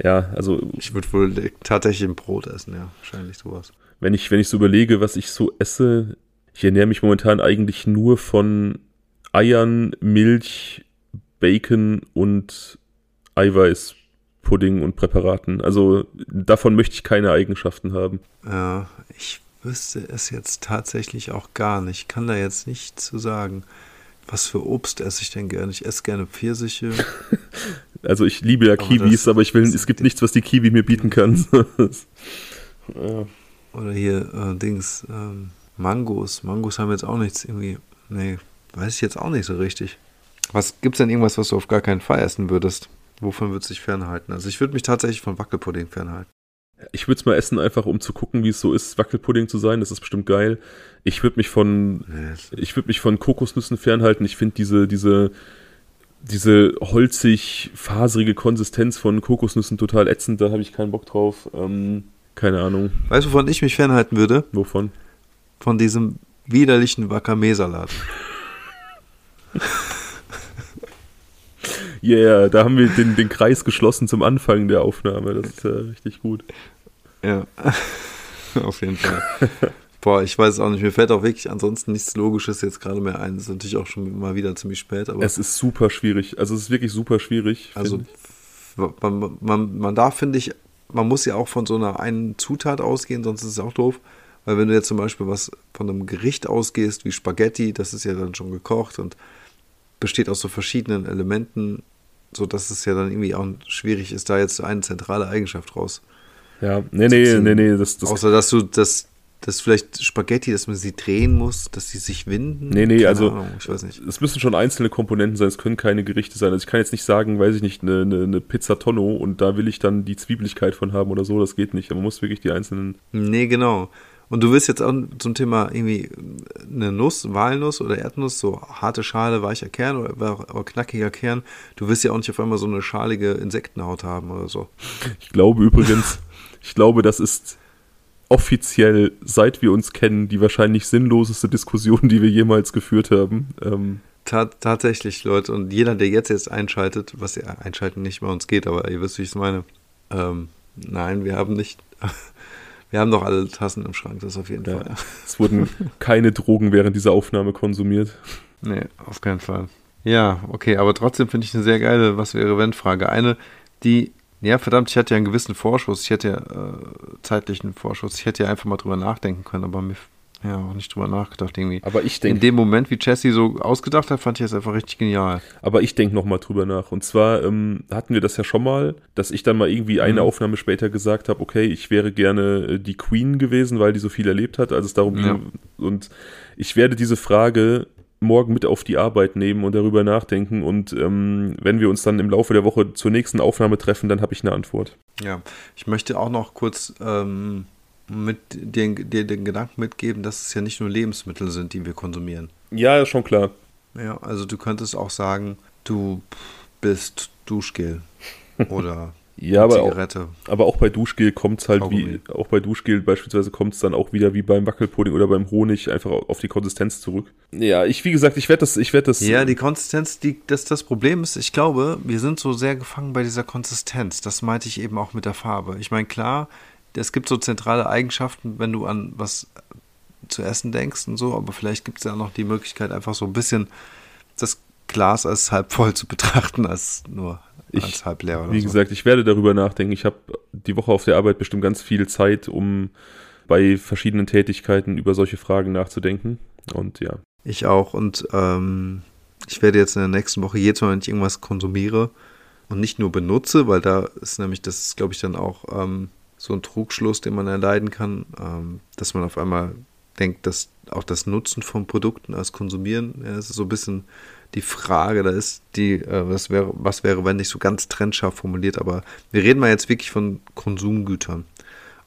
Ja, also. Ich würde wohl tatsächlich ein Brot essen, ja. Wahrscheinlich sowas. Wenn ich, wenn ich so überlege, was ich so esse, ich ernähre mich momentan eigentlich nur von Eiern, Milch, Bacon und Eiweißpudding und Präparaten. Also davon möchte ich keine Eigenschaften haben. Ja, ich wüsste es jetzt tatsächlich auch gar nicht. Ich kann da jetzt nicht zu sagen. Was für Obst esse ich denn gerne? Ich esse gerne Pfirsiche. *laughs* also ich liebe ja aber Kiwis, aber ich will, es gibt nichts, was die Kiwi mir bieten kann. *laughs* ja. Oder hier äh, Dings, ähm, Mangos. Mangos haben jetzt auch nichts irgendwie. Nee, weiß ich jetzt auch nicht so richtig. Was gibt's denn irgendwas, was du auf gar keinen Fall essen würdest? Wovon würdest du dich fernhalten? Also ich würde mich tatsächlich von Wackelpudding fernhalten. Ich würde es mal essen, einfach um zu gucken, wie es so ist, Wackelpudding zu sein. Das ist bestimmt geil. Ich würde mich von, ich würde mich von Kokosnüssen fernhalten. Ich finde diese, diese, diese holzig, faserige Konsistenz von Kokosnüssen total ätzend. Da habe ich keinen Bock drauf. Ähm, keine Ahnung. Weißt du, wovon ich mich fernhalten würde? Wovon? Von diesem widerlichen Wakame-Salat. *laughs* Yeah, da haben wir den, den Kreis geschlossen zum Anfang der Aufnahme. Das ist ja richtig gut. Ja, *laughs* auf jeden Fall. Boah, ich weiß auch nicht. Mir fällt auch wirklich ansonsten nichts Logisches jetzt gerade mehr ein. Das ist natürlich auch schon mal wieder ziemlich spät. Aber es ist super schwierig. Also es ist wirklich super schwierig. Also man, man, man darf, finde ich, man muss ja auch von so einer einen Zutat ausgehen, sonst ist es auch doof. Weil wenn du jetzt zum Beispiel was von einem Gericht ausgehst, wie Spaghetti, das ist ja dann schon gekocht und besteht aus so verschiedenen Elementen, so dass es ja dann irgendwie auch schwierig ist, da jetzt eine zentrale Eigenschaft raus. Ja, nee, nee, nee, nee. Das, das Außer, dass du das, das vielleicht Spaghetti, dass man sie drehen muss, dass sie sich winden. Nee, nee, keine also Ahnung, ich weiß nicht. Es müssen schon einzelne Komponenten sein, es können keine Gerichte sein. Also ich kann jetzt nicht sagen, weiß ich nicht, eine, eine, eine Pizza Tonno und da will ich dann die Zwiebeligkeit von haben oder so, das geht nicht. Man muss wirklich die einzelnen. Nee, genau. Und du willst jetzt auch zum Thema irgendwie eine Nuss, Walnuss oder Erdnuss, so harte Schale, weicher Kern oder, oder, knackiger Kern. Du willst ja auch nicht auf einmal so eine schalige Insektenhaut haben oder so. Ich glaube übrigens, *laughs* ich glaube, das ist offiziell, seit wir uns kennen, die wahrscheinlich sinnloseste Diskussion, die wir jemals geführt haben. Ähm, tatsächlich, Leute. Und jeder, der jetzt jetzt einschaltet, was ja einschalten nicht bei uns geht, aber ihr wisst, wie ich es meine. Ähm, nein, wir haben nicht *laughs* wir haben doch alle Tassen im Schrank, das auf jeden ja. Fall. Es wurden keine Drogen während dieser Aufnahme konsumiert. Nee, auf keinen Fall. Ja, okay, aber trotzdem finde ich eine sehr geile Was wäre wenn Frage. Eine, die, ja, verdammt, ich hatte ja einen gewissen Vorschuss, ich hätte ja äh, zeitlichen Vorschuss, ich hätte ja einfach mal drüber nachdenken können, aber mir ja, auch nicht drüber nachgedacht irgendwie. Aber ich denke. In dem Moment, wie Jesse so ausgedacht hat, fand ich das einfach richtig genial. Aber ich denke nochmal drüber nach. Und zwar ähm, hatten wir das ja schon mal, dass ich dann mal irgendwie eine mhm. Aufnahme später gesagt habe, okay, ich wäre gerne äh, die Queen gewesen, weil die so viel erlebt hat, als es darum ja. ging. Und ich werde diese Frage morgen mit auf die Arbeit nehmen und darüber nachdenken. Und ähm, wenn wir uns dann im Laufe der Woche zur nächsten Aufnahme treffen, dann habe ich eine Antwort. Ja, ich möchte auch noch kurz ähm, mit dir, dir den Gedanken mitgeben, dass es ja nicht nur Lebensmittel sind, die wir konsumieren. Ja, schon klar. Ja, also du könntest auch sagen, du bist Duschgel *laughs* oder ja, aber Zigarette. Auch, aber auch bei Duschgel kommt es halt Kaugummi. wie, auch bei Duschgel beispielsweise kommt es dann auch wieder wie beim Wackelpudding oder beim Honig einfach auf die Konsistenz zurück. Ja, ich, wie gesagt, ich werde das, ich werde das. Ja, die Konsistenz, die, das, das Problem ist, ich glaube, wir sind so sehr gefangen bei dieser Konsistenz. Das meinte ich eben auch mit der Farbe. Ich meine, klar, es gibt so zentrale Eigenschaften, wenn du an was zu essen denkst und so, aber vielleicht gibt es ja noch die Möglichkeit, einfach so ein bisschen das Glas als halb voll zu betrachten, als nur ich, als halb leer. Oder wie so. gesagt, ich werde darüber nachdenken. Ich habe die Woche auf der Arbeit bestimmt ganz viel Zeit, um bei verschiedenen Tätigkeiten über solche Fragen nachzudenken. Und ja. Ich auch. Und ähm, ich werde jetzt in der nächsten Woche jedes Mal, wenn ich irgendwas konsumiere und nicht nur benutze, weil da ist nämlich, das glaube ich dann auch ähm, so ein Trugschluss, den man erleiden kann, ähm, dass man auf einmal denkt, dass auch das Nutzen von Produkten als Konsumieren, ja, das ist so ein bisschen die Frage, da ist die, äh, was, wäre, was wäre, wenn nicht so ganz trennscharf formuliert, aber wir reden mal jetzt wirklich von Konsumgütern.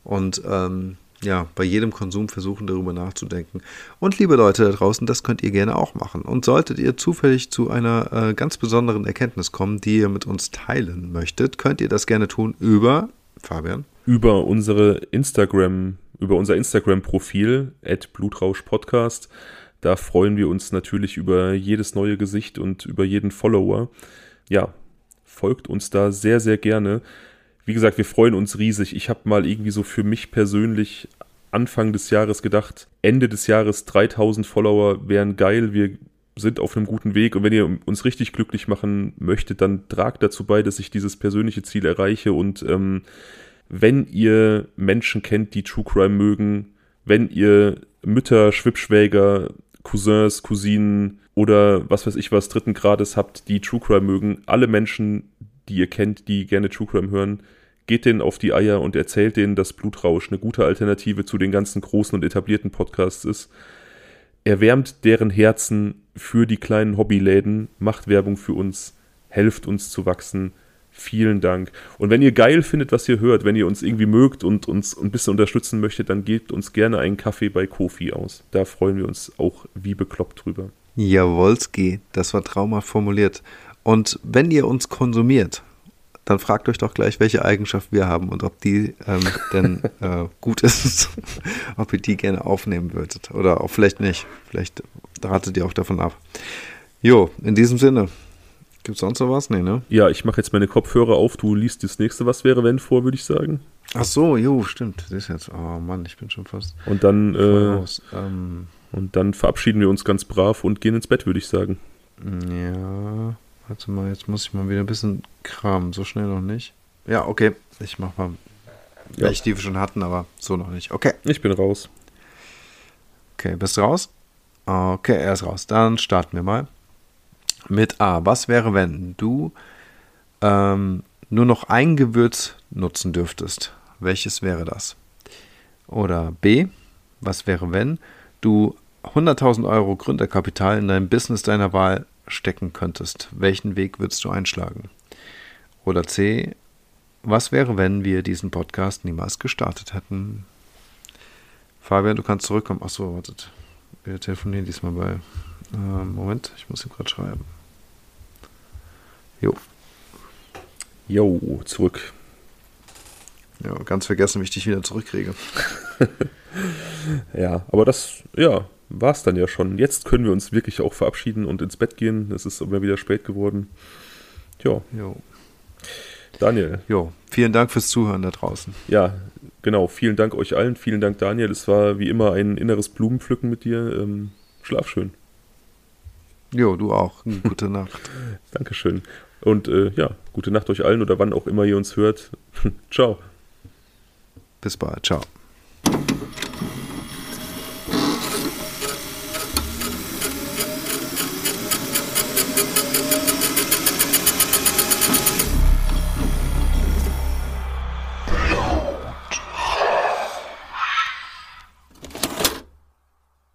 Und ähm, ja, bei jedem Konsum versuchen darüber nachzudenken. Und liebe Leute da draußen, das könnt ihr gerne auch machen. Und solltet ihr zufällig zu einer äh, ganz besonderen Erkenntnis kommen, die ihr mit uns teilen möchtet, könnt ihr das gerne tun über Fabian über unsere Instagram, über unser Instagram-Profil, blutrauschpodcast. Da freuen wir uns natürlich über jedes neue Gesicht und über jeden Follower. Ja, folgt uns da sehr, sehr gerne. Wie gesagt, wir freuen uns riesig. Ich habe mal irgendwie so für mich persönlich Anfang des Jahres gedacht, Ende des Jahres 3000 Follower wären geil. Wir sind auf einem guten Weg und wenn ihr uns richtig glücklich machen möchtet, dann tragt dazu bei, dass ich dieses persönliche Ziel erreiche und ähm, wenn ihr Menschen kennt, die True Crime mögen, wenn ihr Mütter, Schwippschwäger, Cousins, Cousinen oder was weiß ich was dritten Grades habt, die True Crime mögen, alle Menschen, die ihr kennt, die gerne True Crime hören, geht denen auf die Eier und erzählt denen, dass Blutrausch eine gute Alternative zu den ganzen großen und etablierten Podcasts ist. Erwärmt deren Herzen für die kleinen Hobbyläden, macht Werbung für uns, helft uns zu wachsen. Vielen Dank. Und wenn ihr geil findet, was ihr hört, wenn ihr uns irgendwie mögt und uns ein bisschen unterstützen möchtet, dann gebt uns gerne einen Kaffee bei Kofi aus. Da freuen wir uns auch wie bekloppt drüber. Jawolski, das war traumhaft formuliert. Und wenn ihr uns konsumiert, dann fragt euch doch gleich, welche Eigenschaft wir haben und ob die ähm, denn *laughs* äh, gut ist, *laughs* ob ihr die gerne aufnehmen würdet oder auch vielleicht nicht. Vielleicht ratet ihr auch davon ab. Jo, in diesem Sinne. Gibt es sonst noch was? Nee, ne? Ja, ich mache jetzt meine Kopfhörer auf. Du liest das nächste Was wäre wenn vor, würde ich sagen. Ach so, jo, stimmt. Das ist jetzt. Oh Mann, ich bin schon fast. Und dann. Äh, ähm, und dann verabschieden wir uns ganz brav und gehen ins Bett, würde ich sagen. Ja. Warte mal, jetzt muss ich mal wieder ein bisschen kramen. So schnell noch nicht. Ja, okay. Ich mach mal. Ja. Welche die wir schon hatten, aber so noch nicht. Okay. Ich bin raus. Okay, bist du raus? Okay, er ist raus. Dann starten wir mal. Mit A. Was wäre, wenn du ähm, nur noch ein Gewürz nutzen dürftest? Welches wäre das? Oder B. Was wäre, wenn du 100.000 Euro Gründerkapital in dein Business deiner Wahl stecken könntest, welchen Weg würdest du einschlagen? Oder C, was wäre, wenn wir diesen Podcast niemals gestartet hätten? Fabian, du kannst zurückkommen. Achso, wartet. Wir telefonieren diesmal bei. Äh, Moment, ich muss ihm gerade schreiben. Jo. Jo, zurück. Ja, ganz vergessen, wie ich dich wieder zurückkriege. *laughs* ja, aber das, ja, war es dann ja schon. Jetzt können wir uns wirklich auch verabschieden und ins Bett gehen. Es ist immer wieder spät geworden. Ja. Jo. Daniel. Jo, vielen Dank fürs Zuhören da draußen. Ja, genau. Vielen Dank euch allen. Vielen Dank, Daniel. Es war wie immer ein inneres Blumenpflücken mit dir. Ähm, schlaf schön. Jo, du auch. *laughs* Gute Nacht. Dankeschön. Und äh, ja, gute Nacht euch allen oder wann auch immer ihr uns hört. *laughs* Ciao. Bis bald. Ciao.